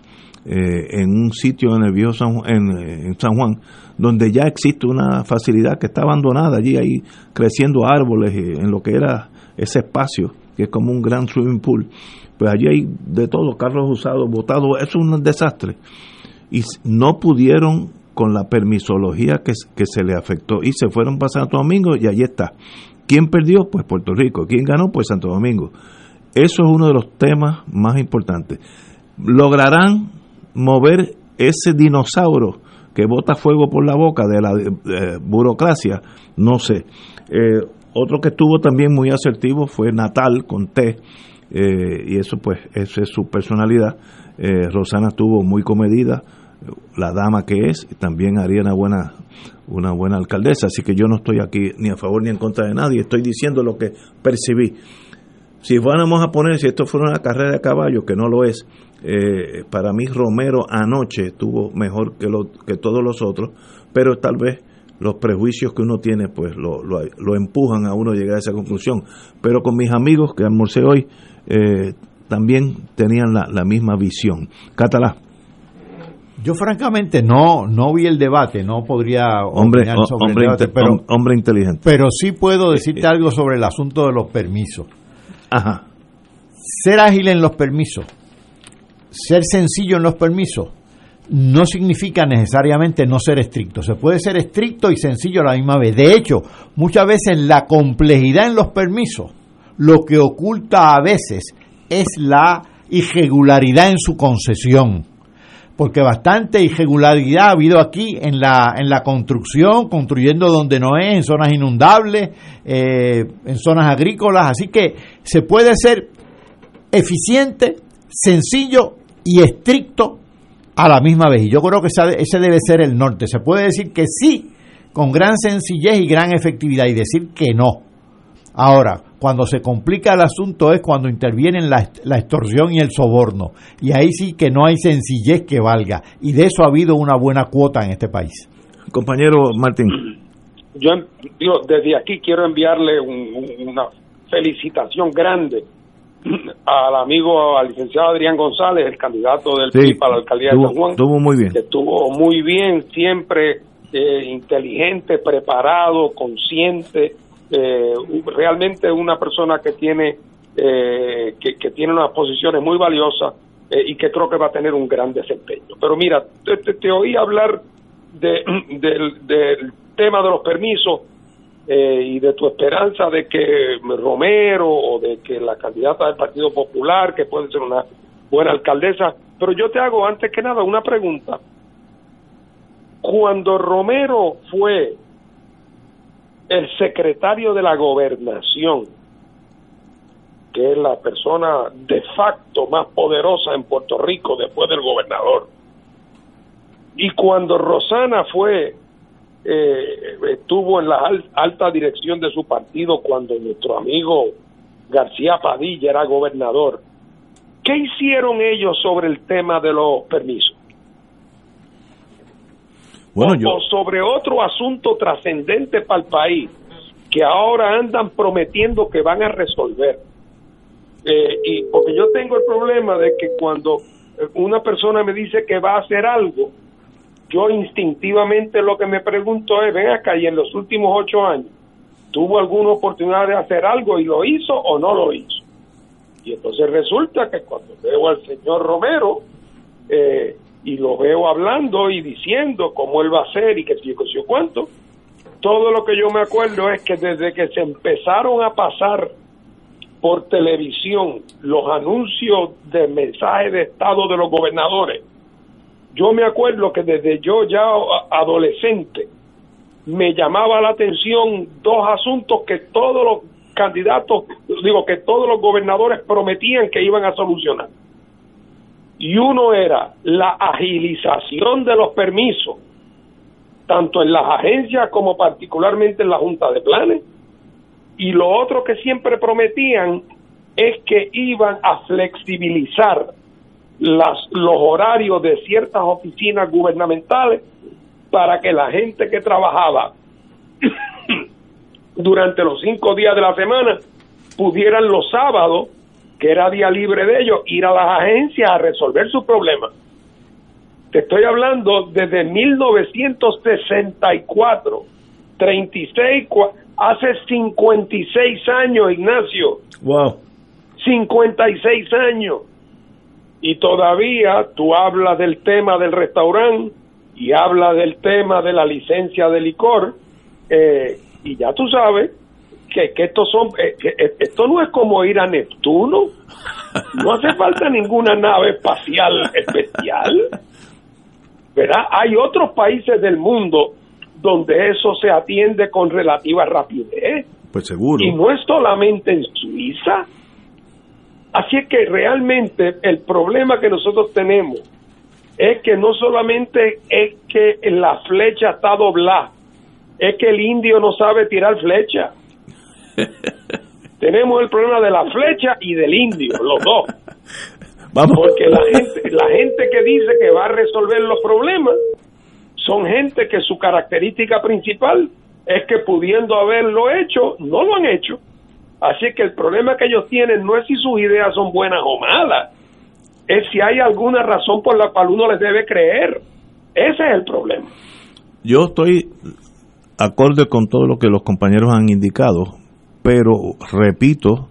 eh, en un sitio en el viejo San, en, San Juan, donde ya existe una facilidad que está abandonada allí, ahí creciendo árboles en lo que era ese espacio, que es como un gran swimming pool. Pues allí hay de todo, carros usados, botados, es un desastre. Y no pudieron con la permisología que, que se le afectó y se fueron para Santo Domingo y allí está. ¿Quién perdió? Pues Puerto Rico. ¿Quién ganó? Pues Santo Domingo. Eso es uno de los temas más importantes. ¿Lograrán mover ese dinosaurio que bota fuego por la boca de la eh, burocracia, no sé. Eh, otro que estuvo también muy asertivo fue Natal con T, eh, y eso pues, esa es su personalidad. Rosana estuvo muy comedida, la dama que es, también haría una buena, una buena alcaldesa, así que yo no estoy aquí ni a favor ni en contra de nadie, estoy diciendo lo que percibí. Si fuéramos a poner, si esto fuera una carrera de caballo, que no lo es, eh, para mí Romero anoche estuvo mejor que, lo, que todos los otros, pero tal vez los prejuicios que uno tiene pues lo, lo, empujan a uno a llegar a esa conclusión. Pero con mis amigos que almorcé hoy eh, también tenían la, la misma visión. Catalá. Yo francamente no no vi el debate, no podría hombre, sobre hombre, el debate, pero, hombre inteligente. Pero sí puedo decirte eh, algo sobre el asunto de los permisos. Ajá. Ser ágil en los permisos ser sencillo en los permisos no significa necesariamente no ser estricto. Se puede ser estricto y sencillo a la misma vez. De hecho, muchas veces la complejidad en los permisos lo que oculta a veces es la irregularidad en su concesión. Porque bastante irregularidad ha habido aquí en la, en la construcción, construyendo donde no es, en zonas inundables, eh, en zonas agrícolas. Así que se puede ser eficiente, sencillo y estricto a la misma vez. Y yo creo que ese debe ser el norte. Se puede decir que sí, con gran sencillez y gran efectividad, y decir que no. Ahora, cuando se complica el asunto es cuando intervienen la, la, extorsión y el soborno. Y ahí sí que no hay sencillez que valga. Y de eso ha habido una buena cuota en este país. Compañero Martín. Yo desde aquí quiero enviarle una felicitación grande al amigo, al licenciado Adrián González, el candidato del PIB para la alcaldía de San Juan. Estuvo muy bien. Que estuvo muy bien, siempre eh, inteligente, preparado, consciente, eh, realmente una persona que tiene, eh, que, tiene unas posiciones muy valiosas y que creo que va a tener un gran desempeño. Pero mira, te, oí hablar de, del tema de los permisos eh, y de tu esperanza de que Romero o de que la candidata del Partido Popular, que puede ser una buena alcaldesa, pero yo te hago antes que nada una pregunta. Cuando Romero fue el secretario de la gobernación, que es la persona de facto más poderosa en Puerto Rico después del gobernador. Y cuando Rosana fue, eh, estuvo en la alta dirección de su partido cuando nuestro amigo García Padilla era gobernador, ¿qué hicieron ellos sobre el tema de los permisos? O, sobre otro asunto trascendente para el país que ahora andan prometiendo que van a resolver. Eh, y porque yo tengo el problema de que cuando una persona me dice que va a hacer algo, yo instintivamente lo que me pregunto es, ven acá, y en los últimos ocho años, ¿tuvo alguna oportunidad de hacer algo y lo hizo o no lo hizo? Y entonces resulta que cuando veo al señor Romero, eh, y lo veo hablando y diciendo cómo él va a hacer y que si yo cuánto. Todo lo que yo me acuerdo es que desde que se empezaron a pasar por televisión los anuncios de mensajes de estado de los gobernadores, yo me acuerdo que desde yo ya adolescente me llamaba la atención dos asuntos que todos los candidatos, digo que todos los gobernadores prometían que iban a solucionar y uno era la agilización de los permisos, tanto en las agencias como particularmente en la Junta de Planes, y lo otro que siempre prometían es que iban a flexibilizar las, los horarios de ciertas oficinas gubernamentales para que la gente que trabajaba durante los cinco días de la semana pudieran los sábados que era día libre de ellos, ir a las agencias a resolver sus problemas. Te estoy hablando desde 1964, 36, hace 56 años, Ignacio. Wow. 56 años. Y todavía tú hablas del tema del restaurante y hablas del tema de la licencia de licor, eh, y ya tú sabes que, que estos son, eh, eh, esto no es como ir a Neptuno, no hace falta ninguna nave espacial especial, ¿verdad? Hay otros países del mundo donde eso se atiende con relativa rapidez. Pues seguro. Y no es solamente en Suiza. Así es que realmente el problema que nosotros tenemos es que no solamente es que la flecha está doblada, es que el indio no sabe tirar flecha. Tenemos el problema de la flecha y del indio, los dos. Vamos. Porque la gente, la gente que dice que va a resolver los problemas son gente que su característica principal es que pudiendo haberlo hecho, no lo han hecho. Así que el problema que ellos tienen no es si sus ideas son buenas o malas, es si hay alguna razón por la cual uno les debe creer. Ese es el problema. Yo estoy acorde con todo lo que los compañeros han indicado pero repito,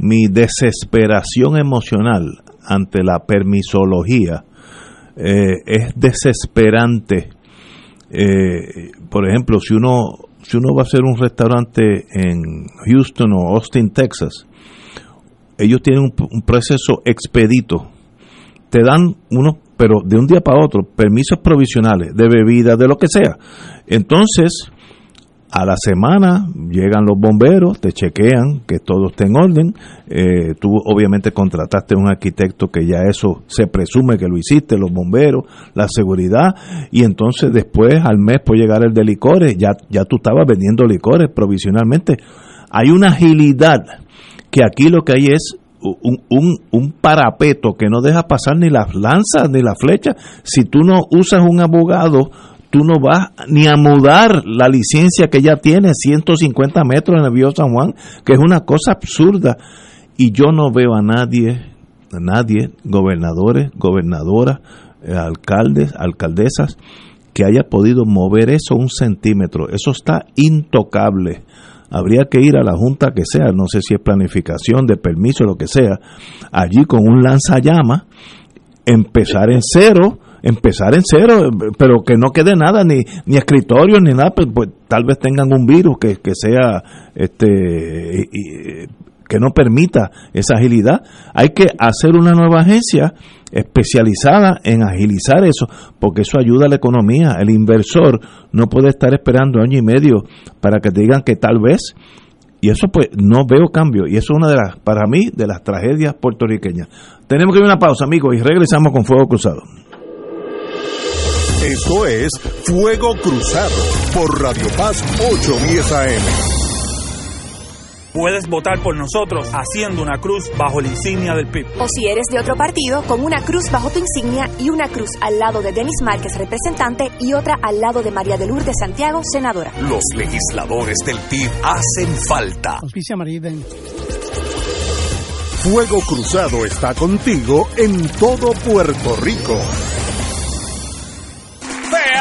mi desesperación emocional ante la permisología eh, es desesperante. Eh, por ejemplo, si uno, si uno va a hacer un restaurante en Houston o Austin, Texas, ellos tienen un, proceso expedito. Te dan unos, pero de un día para otro, permisos provisionales de bebida, de lo que sea. Entonces, a la semana llegan los bomberos, te chequean que todo esté en orden. Eh, tú obviamente contrataste un arquitecto que ya eso se presume que lo hiciste, los bomberos, la seguridad, y entonces después al mes puede llegar el de licores, ya, ya tú estabas vendiendo licores provisionalmente. Hay una agilidad que aquí lo que hay es un, un, un, parapeto que no deja pasar ni las lanzas ni las flechas. Si tú no usas un abogado tú no vas ni a mudar la licencia que ya tiene 150 metros en el Río San Juan, que es una cosa absurda. Y yo no veo a nadie, a nadie, gobernadores, gobernadoras, eh, alcaldes, alcaldesas, que haya podido mover eso un centímetro. Eso está intocable. Habría que ir a la junta que sea, no sé si es planificación, de permiso, lo que sea, allí con un lanzallamas, empezar en cero, empezar en cero, pero que no quede nada, ni, ni escritorio, ni nada, pues, pues tal vez tengan un virus que, que sea este que no permita esa agilidad. Hay que hacer una nueva agencia especializada en agilizar eso, porque eso ayuda a la economía. El inversor no puede estar esperando año y medio para que te digan que tal vez, y eso pues no veo cambio, y eso es una de las, para mí, de las tragedias puertorriqueñas. Tenemos que ir a una pausa, amigos, y regresamos con Fuego Cruzado. Esto es Fuego Cruzado por Radio Paz 810 AM. Puedes votar por nosotros haciendo una cruz bajo la insignia del PIB. O si eres de otro partido, con una cruz bajo tu insignia y una cruz al lado de Denis Márquez, representante, y otra al lado de María de Lourdes Santiago, senadora. Los legisladores del PIB hacen falta. Fuego Cruzado está contigo en todo Puerto Rico.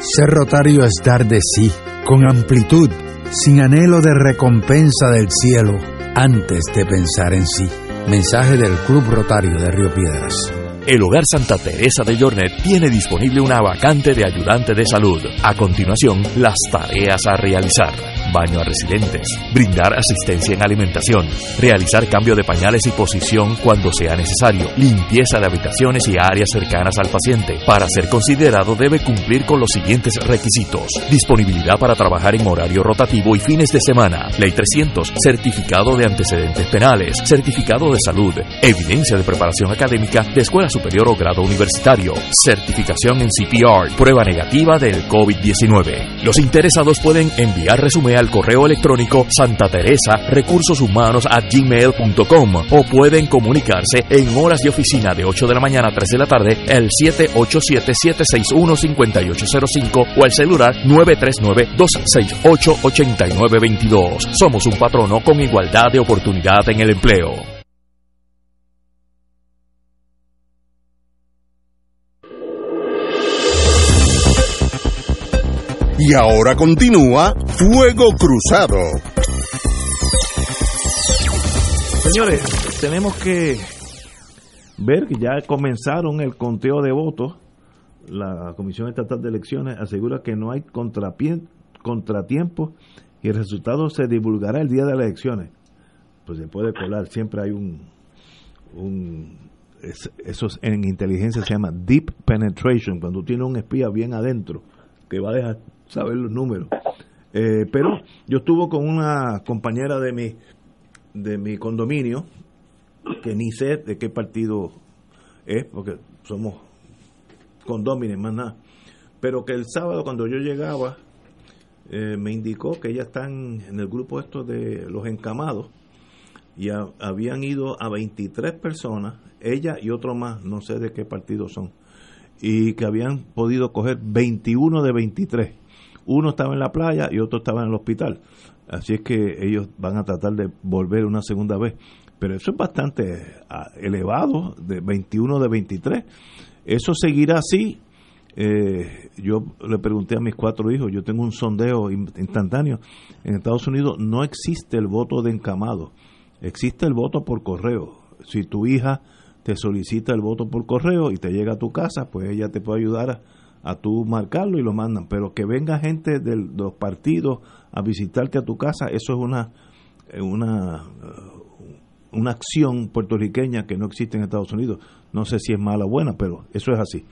Ser rotario es dar de sí, con amplitud, sin anhelo de recompensa del cielo, antes de pensar en sí. Mensaje del Club Rotario de Río Piedras. El Hogar Santa Teresa de Jornet tiene disponible una vacante de ayudante de salud. A continuación, las tareas a realizar. Baño a residentes, brindar asistencia en alimentación, realizar cambio de pañales y posición cuando sea necesario, limpieza de habitaciones y áreas cercanas al paciente. Para ser considerado debe cumplir con los siguientes requisitos. Disponibilidad para trabajar en horario rotativo y fines de semana. Ley 300, certificado de antecedentes penales, certificado de salud, evidencia de preparación académica de escuela superior o grado universitario, certificación en CPR, prueba negativa del COVID-19. Los interesados pueden enviar resumen al correo electrónico Santa Teresa Recursos Humanos a gmail.com o pueden comunicarse en horas de oficina de 8 de la mañana a 3 de la tarde el 787-761-5805 o el celular 939-268-8922. Somos un patrono con igualdad de oportunidad en el empleo. Y ahora continúa Fuego Cruzado. Señores, tenemos que ver que ya comenzaron el conteo de votos. La Comisión Estatal de Elecciones asegura que no hay contratiempos y el resultado se divulgará el día de las elecciones. Pues se puede colar, siempre hay un, un eso en inteligencia se llama deep penetration, cuando tiene un espía bien adentro que va a dejar saber los números. Eh, pero yo estuve con una compañera de mi, de mi condominio, que ni sé de qué partido es, porque somos condóminos más nada, pero que el sábado cuando yo llegaba, eh, me indicó que ella está en, el grupo esto de los encamados, y habían ido a 23 personas, ella y otro más, no sé de qué partido son, y que habían podido coger 21 de 23 uno estaba en la playa y otro estaba en el hospital. Así es que ellos van a tratar de volver una segunda vez. Pero eso es bastante ah, elevado, de 21 de 23. Eso seguirá así. Eh, yo le pregunté a mis cuatro hijos, yo tengo un sondeo instantáneo. En Estados Unidos no existe el voto de encamado, existe el voto por correo. Si tu hija te solicita el voto por correo y te llega a tu casa, pues ella te puede ayudar a a tú marcarlo y lo mandan, pero que venga gente de los partidos a visitarte a tu casa, eso es una una una acción puertorriqueña que no existe en Estados Unidos. No sé si es mala o buena, pero eso es así.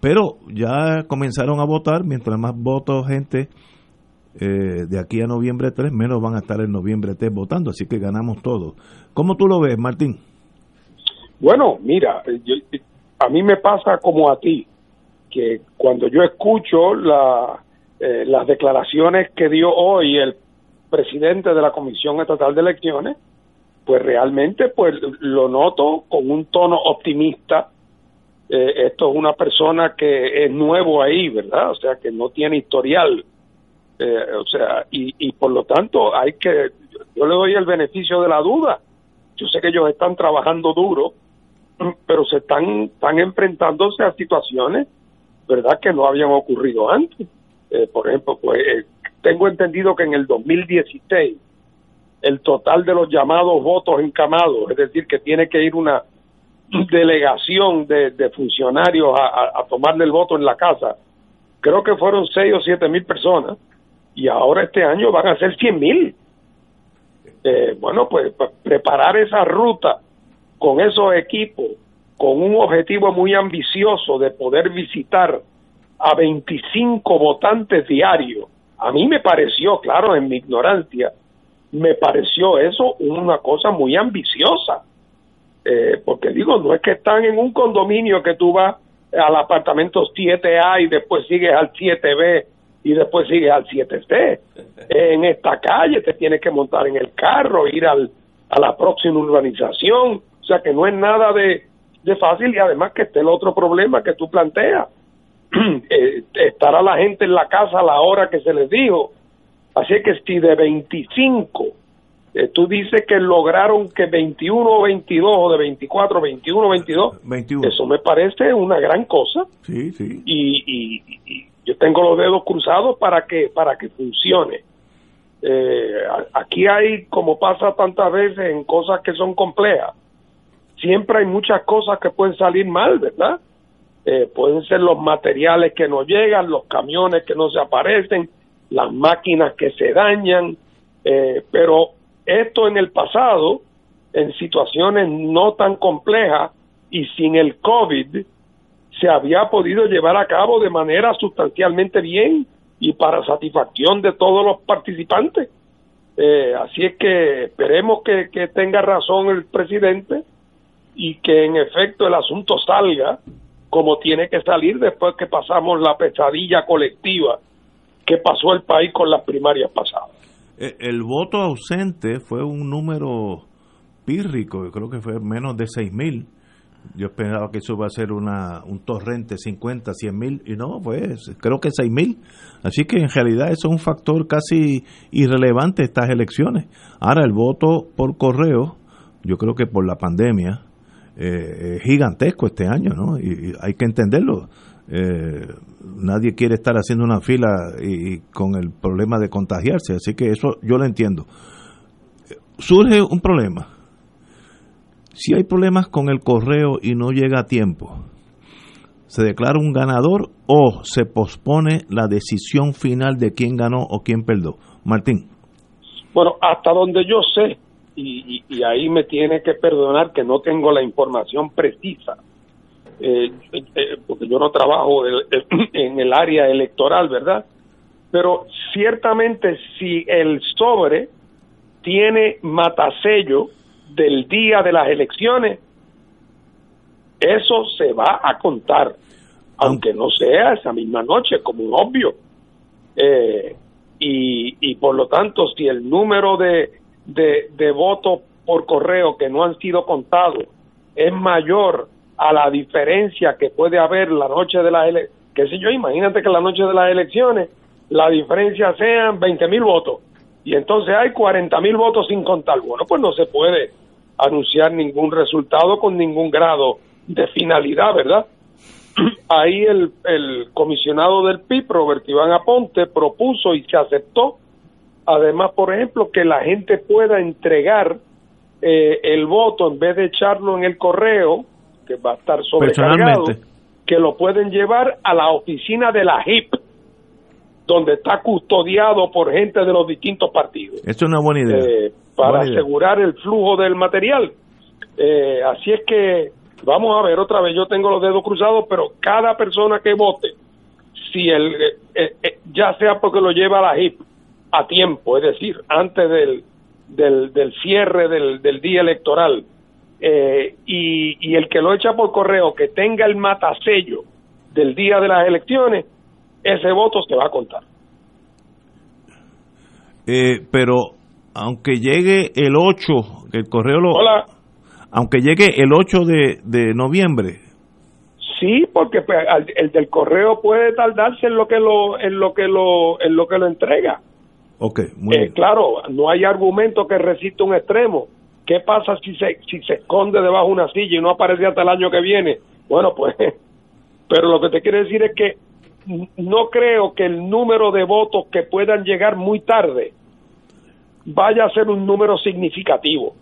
Pero ya comenzaron a votar, mientras más votos gente eh, de aquí a noviembre 3, menos van a estar en noviembre 3 votando, así que ganamos todo. ¿Cómo tú lo ves, Martín? Bueno, mira, a mí me pasa como a ti, que cuando yo escucho la, eh, las declaraciones que dio hoy el presidente de la Comisión Estatal de Elecciones, pues realmente pues lo noto con un tono optimista. Eh, esto es una persona que es nuevo ahí, ¿verdad? O sea, que no tiene historial. Eh, o sea, y, y por lo tanto hay que, yo le doy el beneficio de la duda. Yo sé que ellos están trabajando duro, pero se están, están enfrentándose a situaciones, ¿verdad?, que no habían ocurrido antes. Eh, por ejemplo, pues eh, tengo entendido que en el 2016 el total de los llamados votos encamados, es decir, que tiene que ir una delegación de, funcionarios a, tomarle el voto en la casa, creo que fueron 6 o 7 mil personas, y ahora este año van a ser 100 mil. Eh, bueno, pues pa- preparar esa ruta con esos equipos, con un objetivo muy ambicioso de poder visitar a 25 votantes diarios, a mí me pareció, claro, en mi ignorancia, me pareció eso una cosa muy ambiciosa. Eh, porque digo, no es que están en un condominio que tú vas al apartamento 7A y después sigues al 7B y después sigues al 7C. En esta calle te tienes que montar en el carro, ir al, a la próxima urbanización. O sea que no es nada de, de fácil y además que esté el otro problema que tú planteas. Eh, estará la gente en la casa a la hora que se les dijo. Así que si de 25 eh, tú dices que lograron que 21 o 22 o de 24, 21 o 22, 21. eso me parece una gran cosa Sí, sí. y, y- y yo tengo los dedos cruzados para que para que funcione. Eh, aquí hay, como pasa tantas veces en cosas que son complejas, siempre hay muchas cosas que pueden salir mal, ¿verdad? Eh, pueden ser los materiales que no llegan, los camiones que no se aparecen, las máquinas que se dañan, eh, pero esto en el pasado, en situaciones no tan complejas y sin el COVID, se había podido llevar a cabo de manera sustancialmente bien y para satisfacción de todos los participantes. Eh, así es que esperemos que, que tenga razón el presidente y que en efecto el asunto salga como tiene que salir después que pasamos la pesadilla colectiva que pasó el país con las primarias pasadas. Eh, El voto ausente fue un número pírrico, yo creo que fue menos de 6 mil. Yo esperaba que eso iba a ser una, un torrente 50, 100 mil, y no, pues creo que 6 mil. Así que en realidad eso es un factor casi irrelevante estas elecciones. Ahora, el voto por correo, yo creo que por la pandemia, eh, es gigantesco este año, ¿no? Y, y hay que entenderlo. Eh, nadie quiere estar haciendo una fila y, y con el problema de contagiarse, así que eso yo lo entiendo. Surge un problema. Si hay problemas con el correo y no llega a tiempo, ¿se declara un ganador o se pospone la decisión final de quién ganó o quién perdió? Martín. Bueno, hasta donde yo sé, y, y- y ahí me tiene que perdonar que no tengo la información precisa, eh, eh, porque yo no trabajo en el área electoral, ¿verdad? Pero ciertamente si el sobre tiene matasello del día de las elecciones, eso se va a contar, aunque no sea esa misma noche, como un obvio. Eh, y, y por lo tanto, si el número de, de, de votos por correo que no han sido contados es mayor a la diferencia que puede haber la noche de las elecciones, yo, imagínate que la noche de las elecciones la diferencia sean 20 mil votos y entonces hay 40 mil votos sin contar. Bueno, pues no se puede anunciar ningún resultado con ningún grado de finalidad, ¿verdad? Ahí el, el comisionado del PIB, Robert Iván Aponte, propuso y se aceptó, además, por ejemplo, que la gente pueda entregar eh, el voto en vez de echarlo en el correo, que va a estar sobrecargado, que lo pueden llevar a la oficina de la HIP, donde está custodiado por gente de los distintos partidos Esto es una buena idea. eh, para Buena idea. asegurar el flujo del material. Eh, así es que vamos a ver otra vez, yo tengo los dedos cruzados, pero cada persona que vote, si el, eh, eh, ya sea porque lo lleva a la HIP a tiempo, es decir, antes del, del, del cierre del, del día electoral, eh, y, y el que lo echa por correo, que tenga el matasello del día de las elecciones, ese voto se va a contar. Eh, pero aunque llegue el 8, el correo lo... Hola. Aunque llegue el 8 de, de noviembre. Sí, porque pues, el del correo puede tardarse en lo que lo en lo que lo en lo que lo entrega. Ok, muy Eh, bien. claro, no hay argumento que resista un extremo. ¿Qué pasa si se si se esconde debajo de una silla y no aparece hasta el año que viene? Bueno, pues pero lo que te quiero decir es que no creo que el número de votos que puedan llegar muy tarde vaya a ser un número significativo.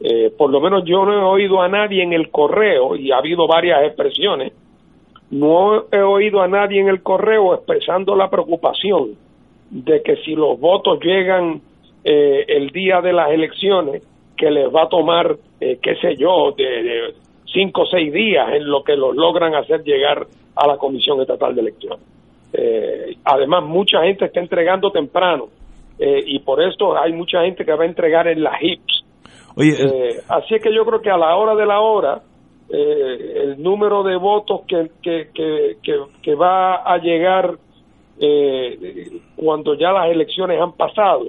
Eh, por lo menos yo no he oído a nadie en el correo, y ha habido varias expresiones, no he oído a nadie en el correo expresando la preocupación de que si los votos llegan eh, el día de las elecciones, que les va a tomar, eh, qué sé yo, de, de cinco o seis días en lo que los logran hacer llegar a la Comisión Estatal de Elecciones. Eh, además, mucha gente está entregando temprano eh, y por eso hay mucha gente que va a entregar en las HIPS. Oye, Eh, así es que yo creo que a la hora de la hora, eh, el número de votos que, que, que, que, que va a llegar eh, cuando ya las elecciones han pasado,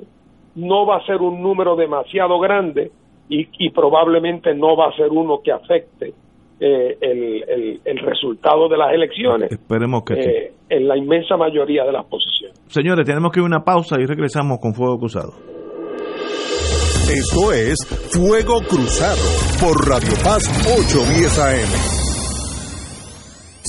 no va a ser un número demasiado grande y, y probablemente no va a ser uno que afecte eh, el, el, el resultado de las elecciones Esperemos que sí. eh, en la inmensa mayoría de las posiciones. Señores, tenemos que ir a una pausa y regresamos con Fuego Cruzado. Esto es Fuego Cruzado por Radio Paz 810 AM.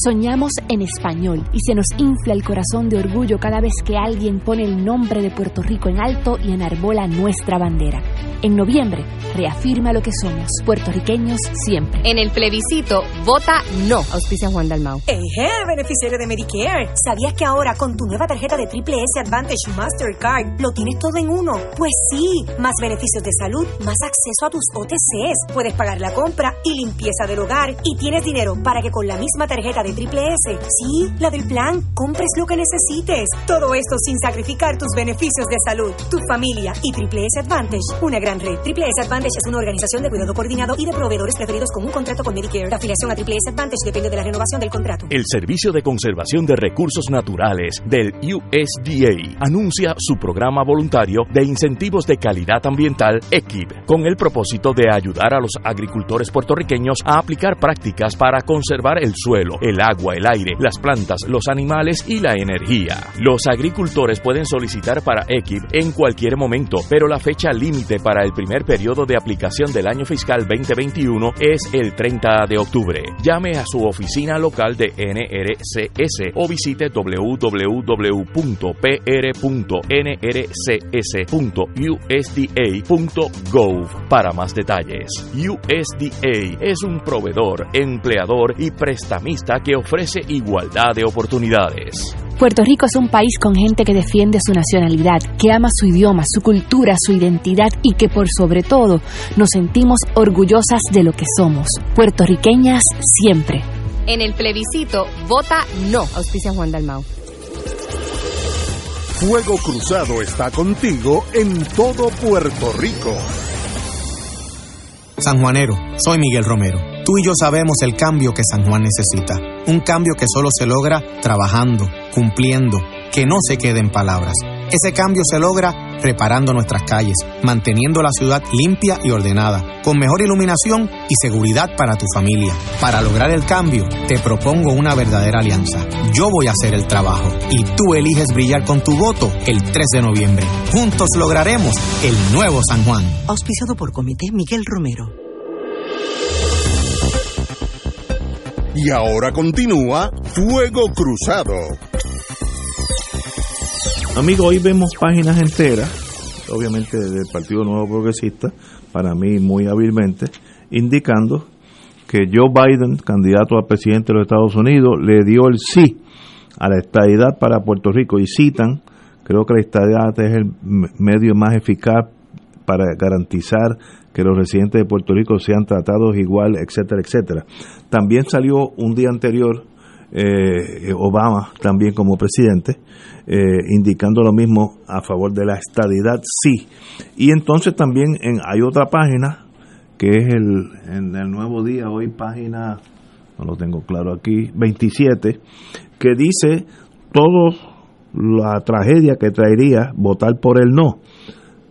Soñamos en español y se nos infla el corazón de orgullo cada vez que alguien pone el nombre de Puerto Rico en alto y enarbola nuestra bandera. En noviembre, reafirma lo que somos, puertorriqueños siempre. En el plebiscito, vota no, auspicia Juan Dalmau. Eje, beneficiario de Medicare. ¿Sabías que ahora con tu nueva tarjeta de Triple S Advantage Mastercard lo tienes todo en uno? Pues sí, más beneficios de salud, más acceso a tus OTCs, puedes pagar la compra y limpieza del hogar y tienes dinero para que con la misma tarjeta de Triple S, sí, la del plan, compres lo que necesites. Todo esto sin sacrificar tus beneficios de salud, tu familia y Triple S Advantage, una gran red. Triple S Advantage es una organización de cuidado coordinado y de proveedores preferidos con un contrato con Medicare. La afiliación a Triple S Advantage depende de la renovación del contrato. El Servicio de Conservación de Recursos Naturales del USDA anuncia su programa voluntario de incentivos de calidad ambiental EQIB, con el propósito de ayudar a los agricultores puertorriqueños a aplicar prácticas para conservar el suelo, el agua, el aire, las plantas, los animales y la energía. Los agricultores pueden solicitar para EQIB en cualquier momento, pero la fecha límite para el primer periodo de aplicación del año fiscal 2021 es el 30 de octubre. Llame a su oficina local de NRCS o visite www.pr.nrcs.usda.gov para más detalles. USDA es un proveedor, empleador y prestamista que ofrece igualdad de oportunidades. Puerto Rico es un país con gente que defiende su nacionalidad, que ama su idioma, su cultura, su identidad y que por sobre todo nos sentimos orgullosas de lo que somos. Puertorriqueñas siempre. En el plebiscito, vota no, auspicia Juan Dalmau. Fuego Cruzado está contigo en todo Puerto Rico. San Juanero, soy Miguel Romero. Tú y yo sabemos el cambio que San Juan necesita. Un cambio que solo se logra trabajando, cumpliendo, que no se quede en palabras. Ese cambio se logra reparando nuestras calles, manteniendo la ciudad limpia y ordenada, con mejor iluminación y seguridad para tu familia. Para lograr el cambio, te propongo una verdadera alianza. Yo voy a hacer el trabajo y tú eliges brillar con tu voto el 3 de noviembre. Juntos lograremos el nuevo San Juan. Auspiciado por Comité Miguel Romero. Y ahora continúa Fuego Cruzado. Amigo, hoy vemos páginas enteras, obviamente del Partido Nuevo Progresista, para mí muy hábilmente, indicando que Joe Biden, candidato a presidente de los Estados Unidos, le dio el sí a la estadidad para Puerto Rico y citan, creo que la estadidad es el medio más eficaz para garantizar que los residentes de Puerto Rico sean tratados igual, etcétera, etcétera. También salió un día anterior eh, Obama también como presidente, eh, indicando lo mismo a favor de la estadidad, sí. Y entonces también en, hay otra página, que es el, en el Nuevo Día, hoy página, no lo tengo claro aquí, 27, que dice todo la tragedia que traería votar por el no.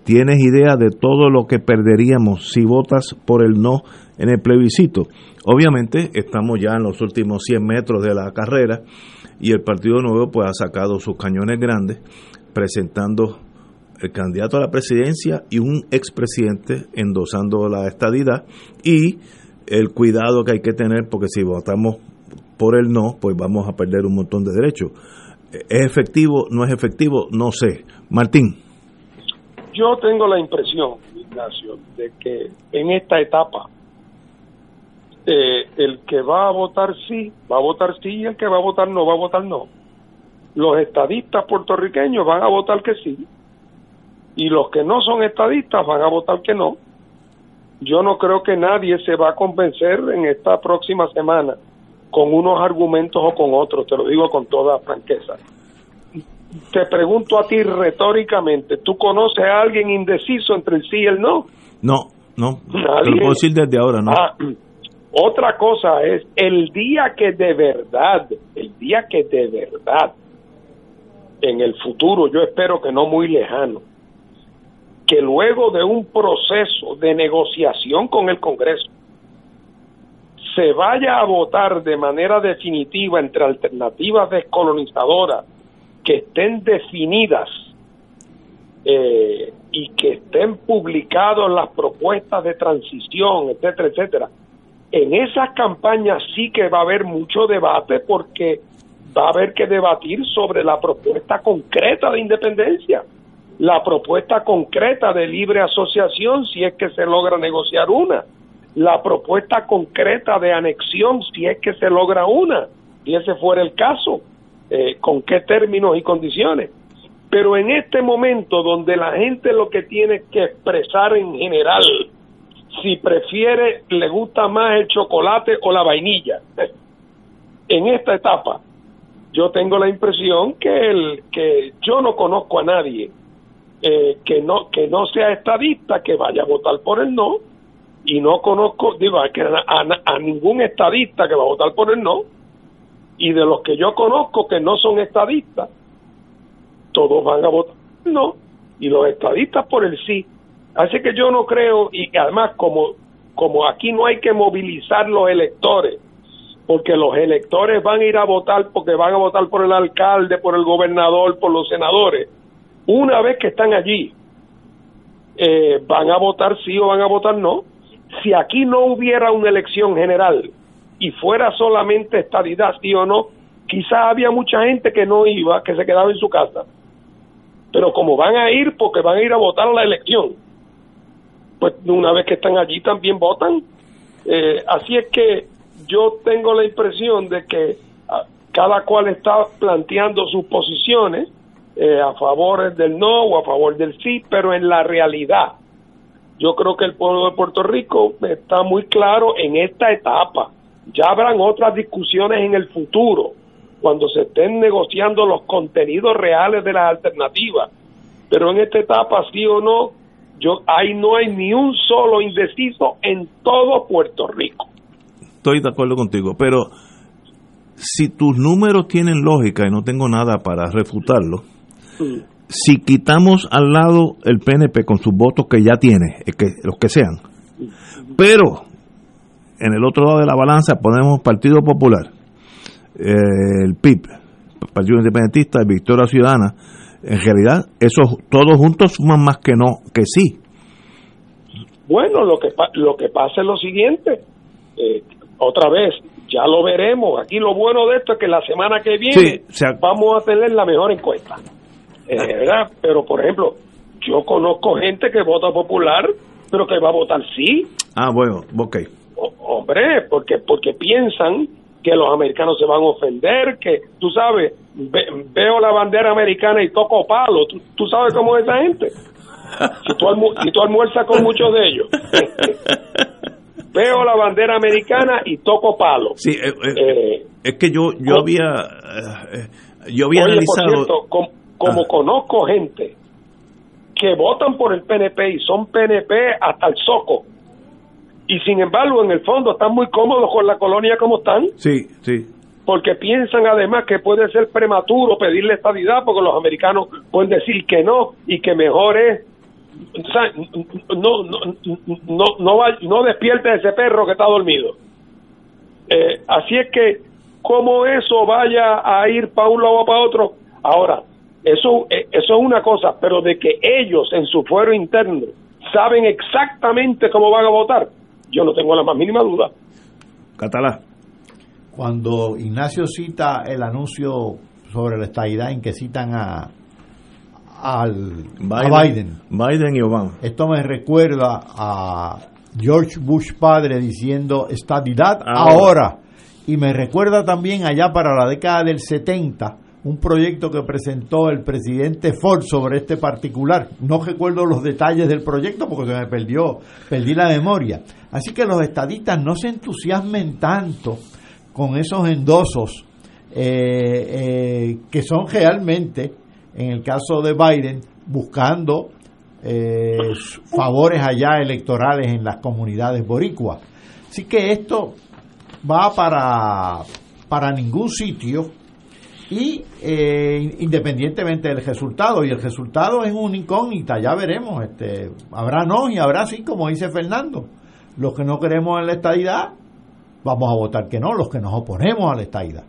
Tienes idea de todo lo que perderíamos si votas por el no en el plebiscito. Obviamente estamos ya en los últimos 100 metros de la carrera y el Partido Nuevo pues ha sacado sus cañones grandes presentando el candidato a la presidencia y un expresidente endosando la estadidad y el cuidado que hay que tener porque si votamos por el no pues vamos a perder un montón de derechos. ¿Es efectivo? ¿No es efectivo? No sé. Martín. Yo tengo la impresión, Ignacio, de que en esta etapa eh, el que va a votar sí, va a votar sí y el que va a votar no, va a votar no. Los estadistas puertorriqueños van a votar que sí y los que no son estadistas van a votar que no. Yo no creo que nadie se va a convencer en esta próxima semana con unos argumentos o con otros, te lo digo con toda franqueza. Te pregunto a ti retóricamente, ¿tú conoces a alguien indeciso entre el sí y el no? No, no, te lo puedo decir desde ahora, ¿no? Ah, otra cosa es el día que de verdad, el día que de verdad, en el futuro, yo espero que no muy lejano, que luego de un proceso de negociación con el Congreso, se vaya a votar de manera definitiva entre alternativas descolonizadoras que estén definidas eh, y que estén publicadas las propuestas de transición, etcétera, etcétera, en esas campañas sí que va a haber mucho debate porque va a haber que debatir sobre la propuesta concreta de independencia, la propuesta concreta de libre asociación si es que se logra negociar una, la propuesta concreta de anexión si es que se logra una, si ese fuera el caso, eh, con qué términos y condiciones. Pero en este momento donde la gente lo que tiene que expresar en general si prefiere, le gusta más el chocolate o la vainilla. En esta etapa, yo tengo la impresión que el que yo no conozco a nadie eh, que no que no sea estadista que vaya a votar por el no y no conozco digo a, a, ningún estadista que va a votar por el no y de los que yo conozco que no son estadistas todos van a votar no y los estadistas por el sí Así que yo no creo, y además como, como aquí no hay que movilizar los electores, porque los electores van a ir a votar porque van a votar por el alcalde, por el gobernador, por los senadores. Una vez que están allí, eh, van a votar sí o van a votar no. Si aquí no hubiera una elección general y fuera solamente estadidad sí o no, quizás había mucha gente que no iba, que se quedaba en su casa. Pero como van a ir porque van a ir a votar a la elección, pues una vez que están allí también votan. Eh, así es que yo tengo la impresión de que ah, cada cual está planteando sus posiciones eh, a favor del no o a favor del sí, pero en la realidad yo creo que el pueblo de Puerto Rico está muy claro en esta etapa. Ya habrán otras discusiones en el futuro, cuando se estén negociando los contenidos reales de las alternativas. Pero en esta etapa, sí o no, yo ahí no hay ni un solo indeciso en todo Puerto Rico. Estoy de acuerdo contigo, pero si tus números tienen lógica y no tengo nada para refutarlo, mm. si quitamos al lado el PNP con sus votos que ya tiene, eh, que, los que sean, pero en el otro lado de la balanza ponemos Partido Popular, eh, el PIB, Partido Independentista, Victoria Ciudadana, en realidad esos todos juntos suman más que no que sí. Bueno lo que lo que pasa es lo siguiente eh, otra vez ya lo veremos. Aquí lo bueno de esto es que la semana que viene vamos a tener la mejor encuesta. Eh, ¿verdad? pero por ejemplo yo conozco gente que vota popular pero que va a votar sí. Ah bueno ok hombre porque porque piensan que los americanos se van a ofender, que tú sabes, veo la bandera americana y toco palo, tú, sabes cómo es esa gente. Si tú, almuerzas con muchos de ellos. veo la bandera americana y toco palo. Sí, eh, eh, Es que yo yo había eh, yo había Oye, analizado por cierto, com- como Ah. conozco gente que votan por el PNP y son PNP hasta el soco, y sin embargo en el fondo están muy cómodos con la colonia como están, Sí, sí. porque piensan además que puede ser prematuro pedirle estadidad, porque los americanos pueden decir que no y que mejor es o sea, no, no, no, no, va- no despierte ese perro que está dormido. Eh, así es que, como eso vaya a ir para un lado o para otro, ahora, eso, eh, eso es una cosa, pero de que ellos en su fuero interno saben exactamente cómo van a votar, yo no tengo la más mínima duda. Catalá. Cuando Ignacio cita el anuncio sobre la estadidad en que citan a, al, a Biden, Biden y Obama. esto me recuerda a George Bush padre diciendo estadidad Ahora. ahora. Y me recuerda también allá para la década del 70 un proyecto que presentó el presidente Ford sobre este particular. No recuerdo los detalles del proyecto porque se me perdió, perdí la memoria. Así que los estadistas no se entusiasmen tanto con esos endosos eh, eh, que son realmente, en el caso de Biden, buscando eh, favores allá electorales en las comunidades boricuas. Así que esto va para, para ningún sitio y eh, independientemente del resultado, y el resultado es una incógnita, ya veremos, este, habrá no y habrá sí, como dice Fernando. Los que no queremos en la estadidad, vamos a votar que no, los que nos oponemos a la estadidad.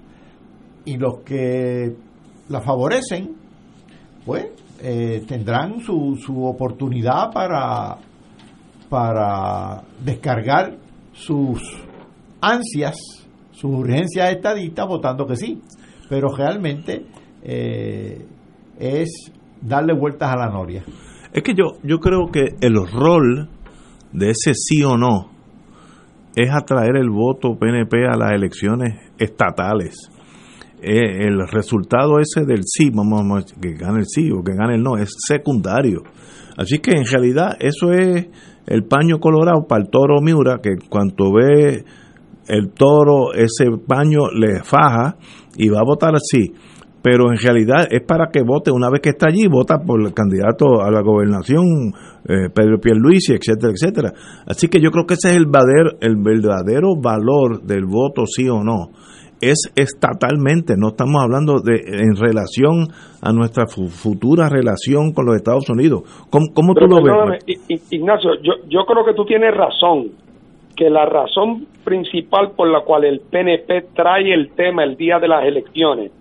Y los que la favorecen, pues eh, tendrán su, su oportunidad para, para descargar sus ansias, sus urgencias estadistas votando que sí. Pero realmente eh, es darle vueltas a la noria. Es que yo, yo creo que el rol de ese sí o no es atraer el voto PNP a las elecciones estatales. Eh, el resultado ese del sí, vamos, vamos, que gane el sí o que gane el no, es secundario. Así que en realidad eso es el paño colorado para el toro Miura, que cuando ve el toro, ese paño le faja y va a votar sí. Pero en realidad es para que vote, una vez que está allí, vota por el candidato a la gobernación, eh, Pedro Pierluisi, etcétera, etcétera. Así que yo creo que ese es el verdadero, el verdadero valor del voto sí o no. Es estatalmente, no estamos hablando de en relación a nuestra fu- futura relación con los Estados Unidos. ¿Cómo, cómo tú Pero lo ves? Ignacio, yo, yo creo que tú tienes razón, que la razón principal por la cual el PNP trae el tema el día de las elecciones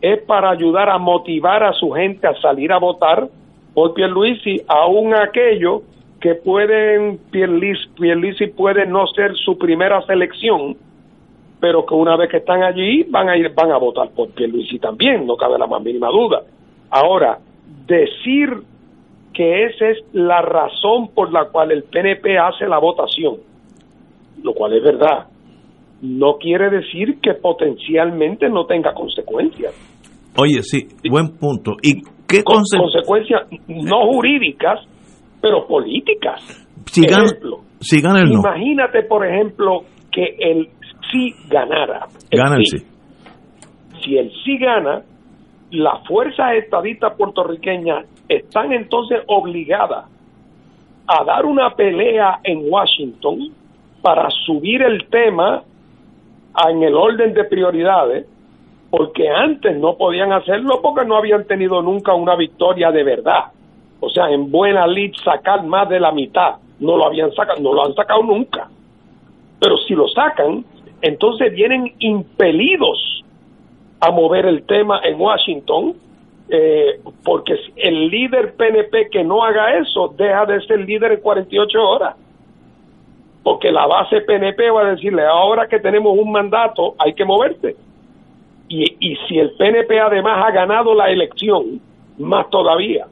es para ayudar a motivar a su gente a salir a votar por Pierluisi, aún aquellos que pueden, Pierluisi, Pierluisi puede no ser su primera selección, pero que una vez que están allí van a ir, van a votar por Pierluisi también, no cabe la más mínima duda. Ahora, decir que esa es la razón por la cual el PNP hace la votación, lo cual es verdad, no quiere decir que potencialmente no tenga consecuencias. Oye, sí, buen punto. ¿Y qué Con- conse- consecuencias no jurídicas, pero políticas. si gana, Ejemplo, si gana el no? Imagínate, por ejemplo, que el sí ganara. El Gana el sí. Si el sí gana, las fuerzas estadistas puertorriqueñas están entonces obligadas a dar una pelea en Washington para subir el tema en el orden de prioridades, porque antes no podían hacerlo porque no habían tenido nunca una victoria de verdad. O sea, en buena lead sacar más de la mitad, no lo habían sacado, no lo han sacado nunca. Pero si lo sacan, entonces vienen impelidos a mover el tema en Washington, eh, porque el líder PNP que no haga eso deja de ser líder en 48 horas. Porque la base PNP va a decirle, ahora que tenemos un mandato, hay que moverse. Y, y si el PNP además ha ganado la elección, más todavía.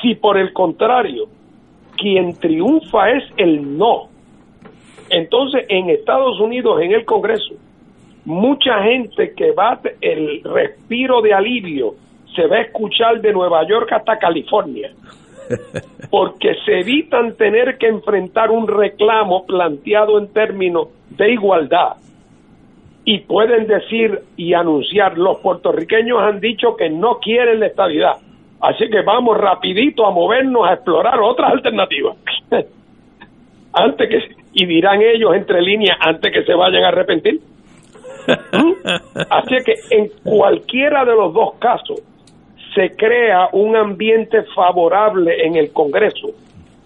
Si por el contrario, quien triunfa es el no, entonces en Estados Unidos, en el Congreso, mucha gente que va el respiro de alivio se va a escuchar de Nueva York hasta California porque se evitan tener que enfrentar un reclamo planteado en términos de igualdad y pueden decir y anunciar, los puertorriqueños han dicho que no quieren la estabilidad. Así que vamos rapidito a movernos a explorar otras alternativas. antes que y dirán ellos entre líneas antes que se vayan a arrepentir. ¿Mm? Así que en cualquiera de los dos casos se crea un ambiente favorable en el Congreso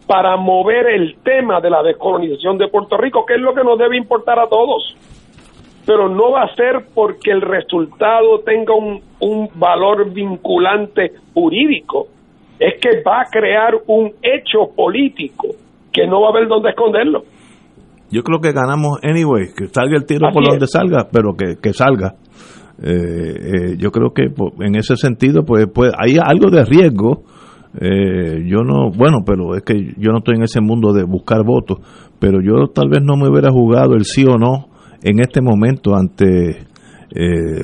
para mover el tema de la descolonización de Puerto Rico, que es lo que nos debe importar a todos. Pero no va a ser porque el resultado tenga un, un valor vinculante jurídico, es que va a crear un hecho político que no va a haber dónde esconderlo. Yo creo que ganamos anyway, que salga el tiro por donde salga, pero que, que salga. Eh, eh, yo creo que en ese sentido, pues, pues hay algo de riesgo. Eh, yo no, bueno, pero es que yo no estoy en ese mundo de buscar votos, pero yo tal vez no me hubiera jugado el sí o no en este momento ante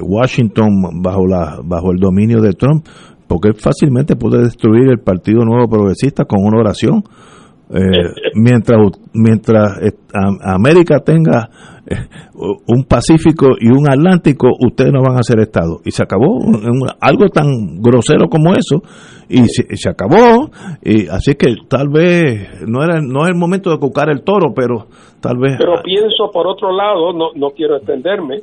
Washington bajo la bajo el dominio de Trump, porque fácilmente puede destruir el Partido Nuevo Progresista con una oración. Eh, mientras mientras América tenga eh, un Pacífico y un Atlántico, ustedes no van a ser Estado. Y se acabó algo tan grosero como eso, y se, acabó. Y así que tal vez no era no es el momento de cucar el toro, pero tal vez. Pero pienso por otro lado, no, no quiero extenderme,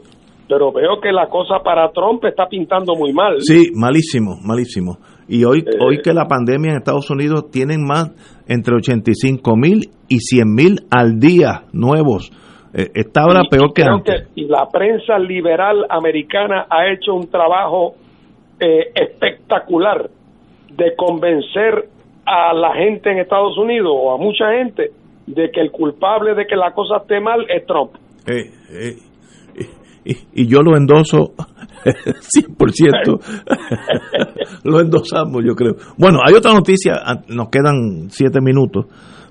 pero veo que la cosa para Trump está pintando muy mal. Sí, malísimo, malísimo. Y hoy, eh, hoy que la pandemia en Estados Unidos tienen más entre 85 mil y 100 mil al día nuevos. Eh, está ahora peor que antes. y la prensa liberal americana ha hecho un trabajo eh, espectacular de convencer a la gente en Estados Unidos o a mucha gente de que el culpable de que la cosa esté mal es Trump. Eh, y, yo lo endoso 100%. lo endosamos, yo creo. Bueno, hay otra noticia, ah, nos quedan siete minutos.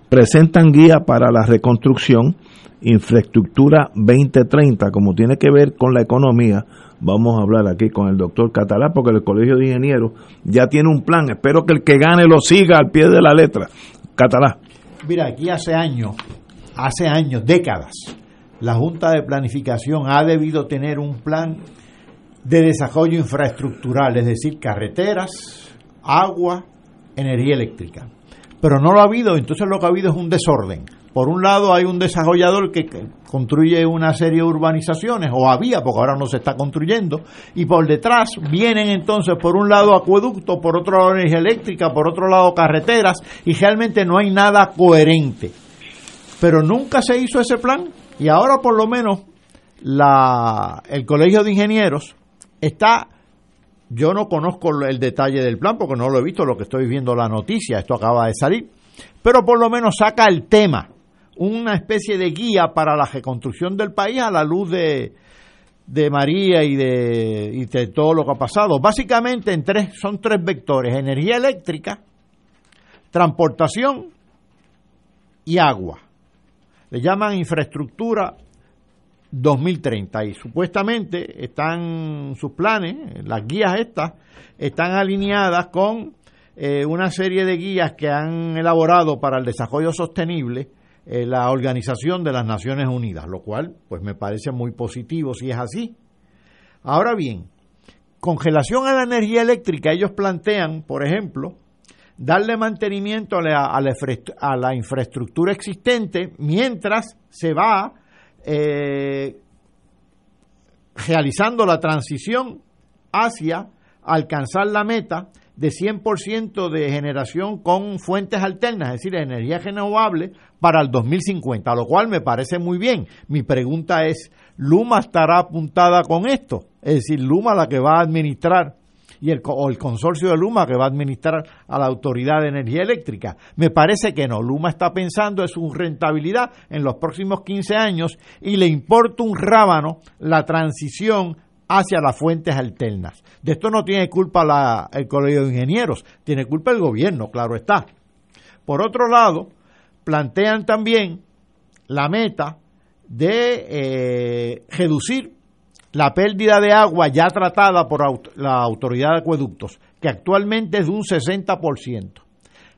Presentan guía para la reconstrucción, infraestructura 2030, como tiene que ver con la economía. Vamos a hablar aquí con el doctor Catalá, porque el Colegio de Ingenieros ya tiene un plan. Espero que el que gane lo siga al pie de la letra. Catalá. Mira, aquí hace años, hace años, décadas, la Junta de Planificación ha debido tener un plan de desarrollo infraestructural, es decir, carreteras, agua, energía eléctrica. Pero no lo ha habido, entonces lo que ha habido es un desorden. Por un lado hay un desarrollador que construye una serie de urbanizaciones, o había, porque ahora no se está construyendo, y por detrás vienen entonces por un lado acueducto, por otro lado energía eléctrica, por otro lado carreteras, y realmente no hay nada coherente. Pero nunca se hizo ese plan, y ahora por lo menos la, el Colegio de Ingenieros está, yo no conozco el detalle del plan porque no lo he visto, lo que estoy viendo la noticia, esto acaba de salir, pero por lo menos saca el tema, una especie de guía para la reconstrucción del país a la luz de, de María y de, y de todo lo que ha pasado. Básicamente en tres, son tres vectores, energía eléctrica, transportación y agua. Le llaman infraestructura 2030 y supuestamente están sus planes, las guías estas, están alineadas con eh, una serie de guías que han elaborado para el desarrollo sostenible eh, la Organización de las Naciones Unidas, lo cual pues me parece muy positivo si es así. Ahora bien, con relación a la energía eléctrica, ellos plantean, por ejemplo, darle mantenimiento a la, a la infraestructura existente mientras se va eh, realizando la transición hacia alcanzar la meta de 100% de generación con fuentes alternas, es decir, energía renovable para el 2050, lo cual me parece muy bien. Mi pregunta es, ¿Luma estará apuntada con esto? Es decir, Luma la que va a administrar y el, o el consorcio de Luma que va a administrar a la Autoridad de Energía Eléctrica. Me parece que no. Luma está pensando en su rentabilidad en los próximos 15 años y le importa un rábano la transición hacia las fuentes alternas. De esto no tiene culpa el Colegio de Ingenieros, tiene culpa el gobierno, claro está. Por otro lado, plantean también la meta de eh, reducir la pérdida de agua ya tratada por la Autoridad de Acueductos, que actualmente es de un 60%.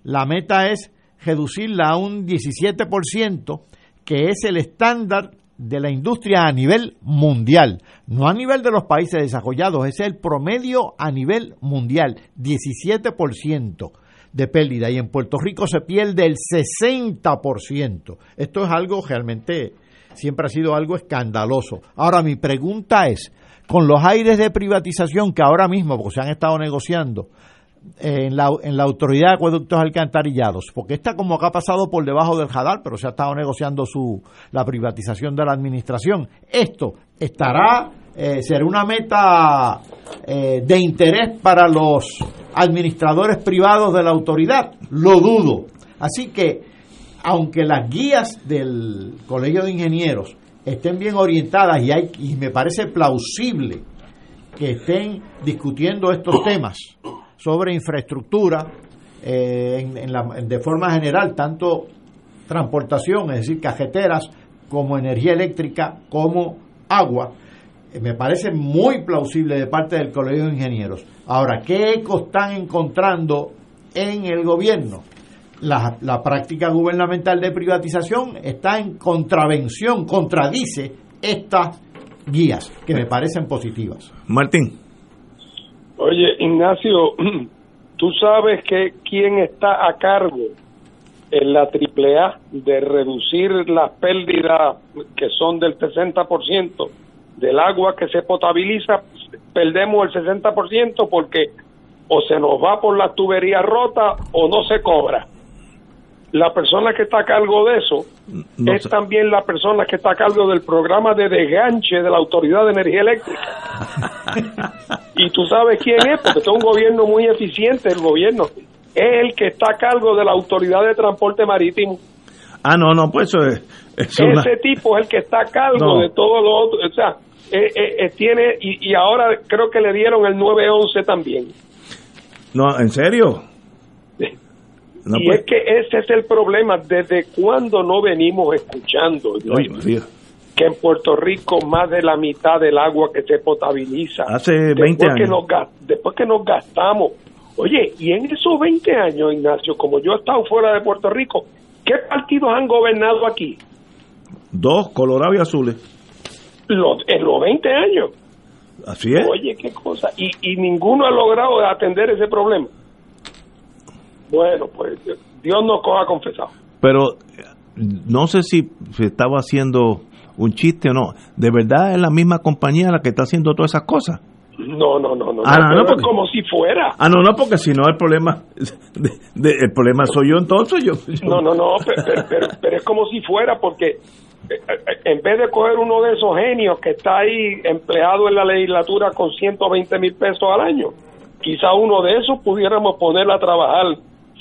La meta es reducirla a un 17%, que es el estándar de la industria a nivel mundial, no a nivel de los países desarrollados, es el promedio a nivel mundial, 17% de pérdida y en Puerto Rico se pierde el 60%. Esto es algo realmente, siempre ha sido algo escandaloso. Ahora mi pregunta es, con los aires de privatización que ahora mismo, porque se han estado negociando, en la, en la Autoridad de Acueductos Alcantarillados, porque esta como que ha pasado por debajo del radar, pero se ha estado negociando su la privatización de la administración. Esto estará, eh, será una meta eh, de interés para los administradores privados de la autoridad, lo dudo. Así que, aunque las guías del Colegio de Ingenieros estén bien orientadas y, hay, y me parece plausible que estén discutiendo estos temas, sobre infraestructura eh, de forma general, tanto transportación, es decir, cajeteras, como energía eléctrica, como agua. Eh, me parece muy plausible de parte del Colegio de Ingenieros. Ahora, ¿qué eco están encontrando en el gobierno? La, la práctica gubernamental de privatización está en contravención, contradice estas guías que me parecen positivas. Martín. Oye, Ignacio, tú sabes que quién está a cargo en la AAA de reducir las pérdidas que son del 60% del agua que se potabiliza, perdemos el 60% porque o se nos va por las tuberías rotas o no se cobra. La persona que está a cargo de eso No es sé. también la persona que está a cargo del programa de desganche de la Autoridad de Energía Eléctrica. y tú sabes quién es, porque es un gobierno muy eficiente, el gobierno. Es el que está a cargo de la Autoridad de Transporte Marítimo. Ah, no, no, pues eso es, una- Ese tipo es el que está a cargo No. de todo lo otro. O sea, eh, eh, eh, tiene, y, y ahora creo que le dieron el 911 también. No, ¿en serio? No, y pues. es que ese es el problema. ¿Desde cuándo no venimos escuchando Oye, María. que en Puerto Rico más de la mitad del agua que se potabiliza Hace 20 después que años. nos gas- después que nos gastamos oye y en esos 20 años Ignacio como yo he estado fuera de Puerto Rico ¿qué partidos han gobernado aquí? Dos, Colorado y Azules. Los, en los 20 años Así es. oye qué cosa y, y ninguno ha logrado atender ese problema bueno pues Dios nos coja confesado Pero no sé si si estaba haciendo un chiste o no. ¿De verdad es la misma compañía la que está haciendo todas esas cosas? no no no no, Ah, no, no, porque- como si fuera Ah, no, no, porque si no el problema, de- de- el problema soy yo entonces. Yo, yo- No, no, no, pero, pero- pero- pero es como si fuera porque eh, eh, en vez de coger uno de esos genios que está ahí empleado en la legislatura con 120 mil pesos al año, quizá uno de esos pudiéramos ponerla a trabajar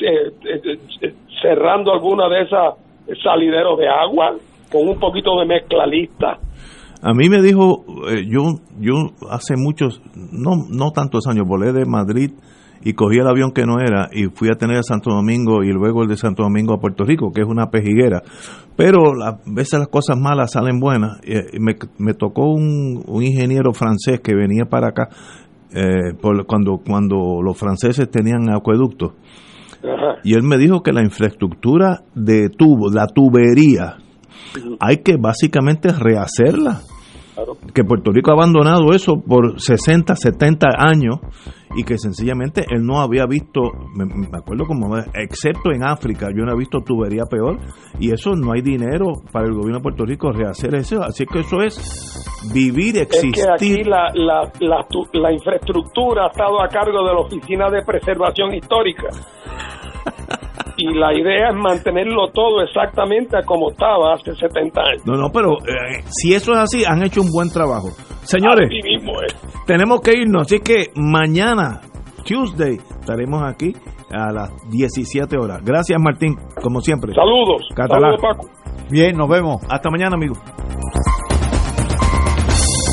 eh, eh, eh, cerrando alguna de esas salideros de agua con un poquito de mezcla lista. A mí me dijo, eh, yo yo hace muchos, no, no tantos años, volé de Madrid y cogí el avión que no era y fui a tener a Santo Domingo y luego el de Santo Domingo a Puerto Rico, que es una pejiguera. Pero a veces las cosas malas salen buenas. Eh, me, me tocó un, un ingeniero francés que venía para acá eh, por, cuando, cuando los franceses tenían acueductos. Y él me dijo que la infraestructura de tubo, la tubería, hay que básicamente rehacerla. Que Puerto Rico ha abandonado eso por 60, 70 años y que sencillamente él no había visto, me, me acuerdo como, excepto en África, yo no he visto tubería peor y eso no hay dinero para el gobierno de Puerto Rico rehacer eso. Así que eso es vivir, Es que aquí existir. la, la, la, la infraestructura ha estado a cargo de la Oficina de Preservación Histórica. Y la idea es mantenerlo todo exactamente a como estaba hace 70 años. No, no, pero eh, si eso es así, han hecho un buen trabajo. Señores, mismo tenemos que irnos, así que mañana, Tuesday, estaremos aquí a las 17 horas. Gracias, Martín, como siempre. Saludos. Catalá. Saludos, Paco. Bien, nos vemos. Hasta mañana, amigos.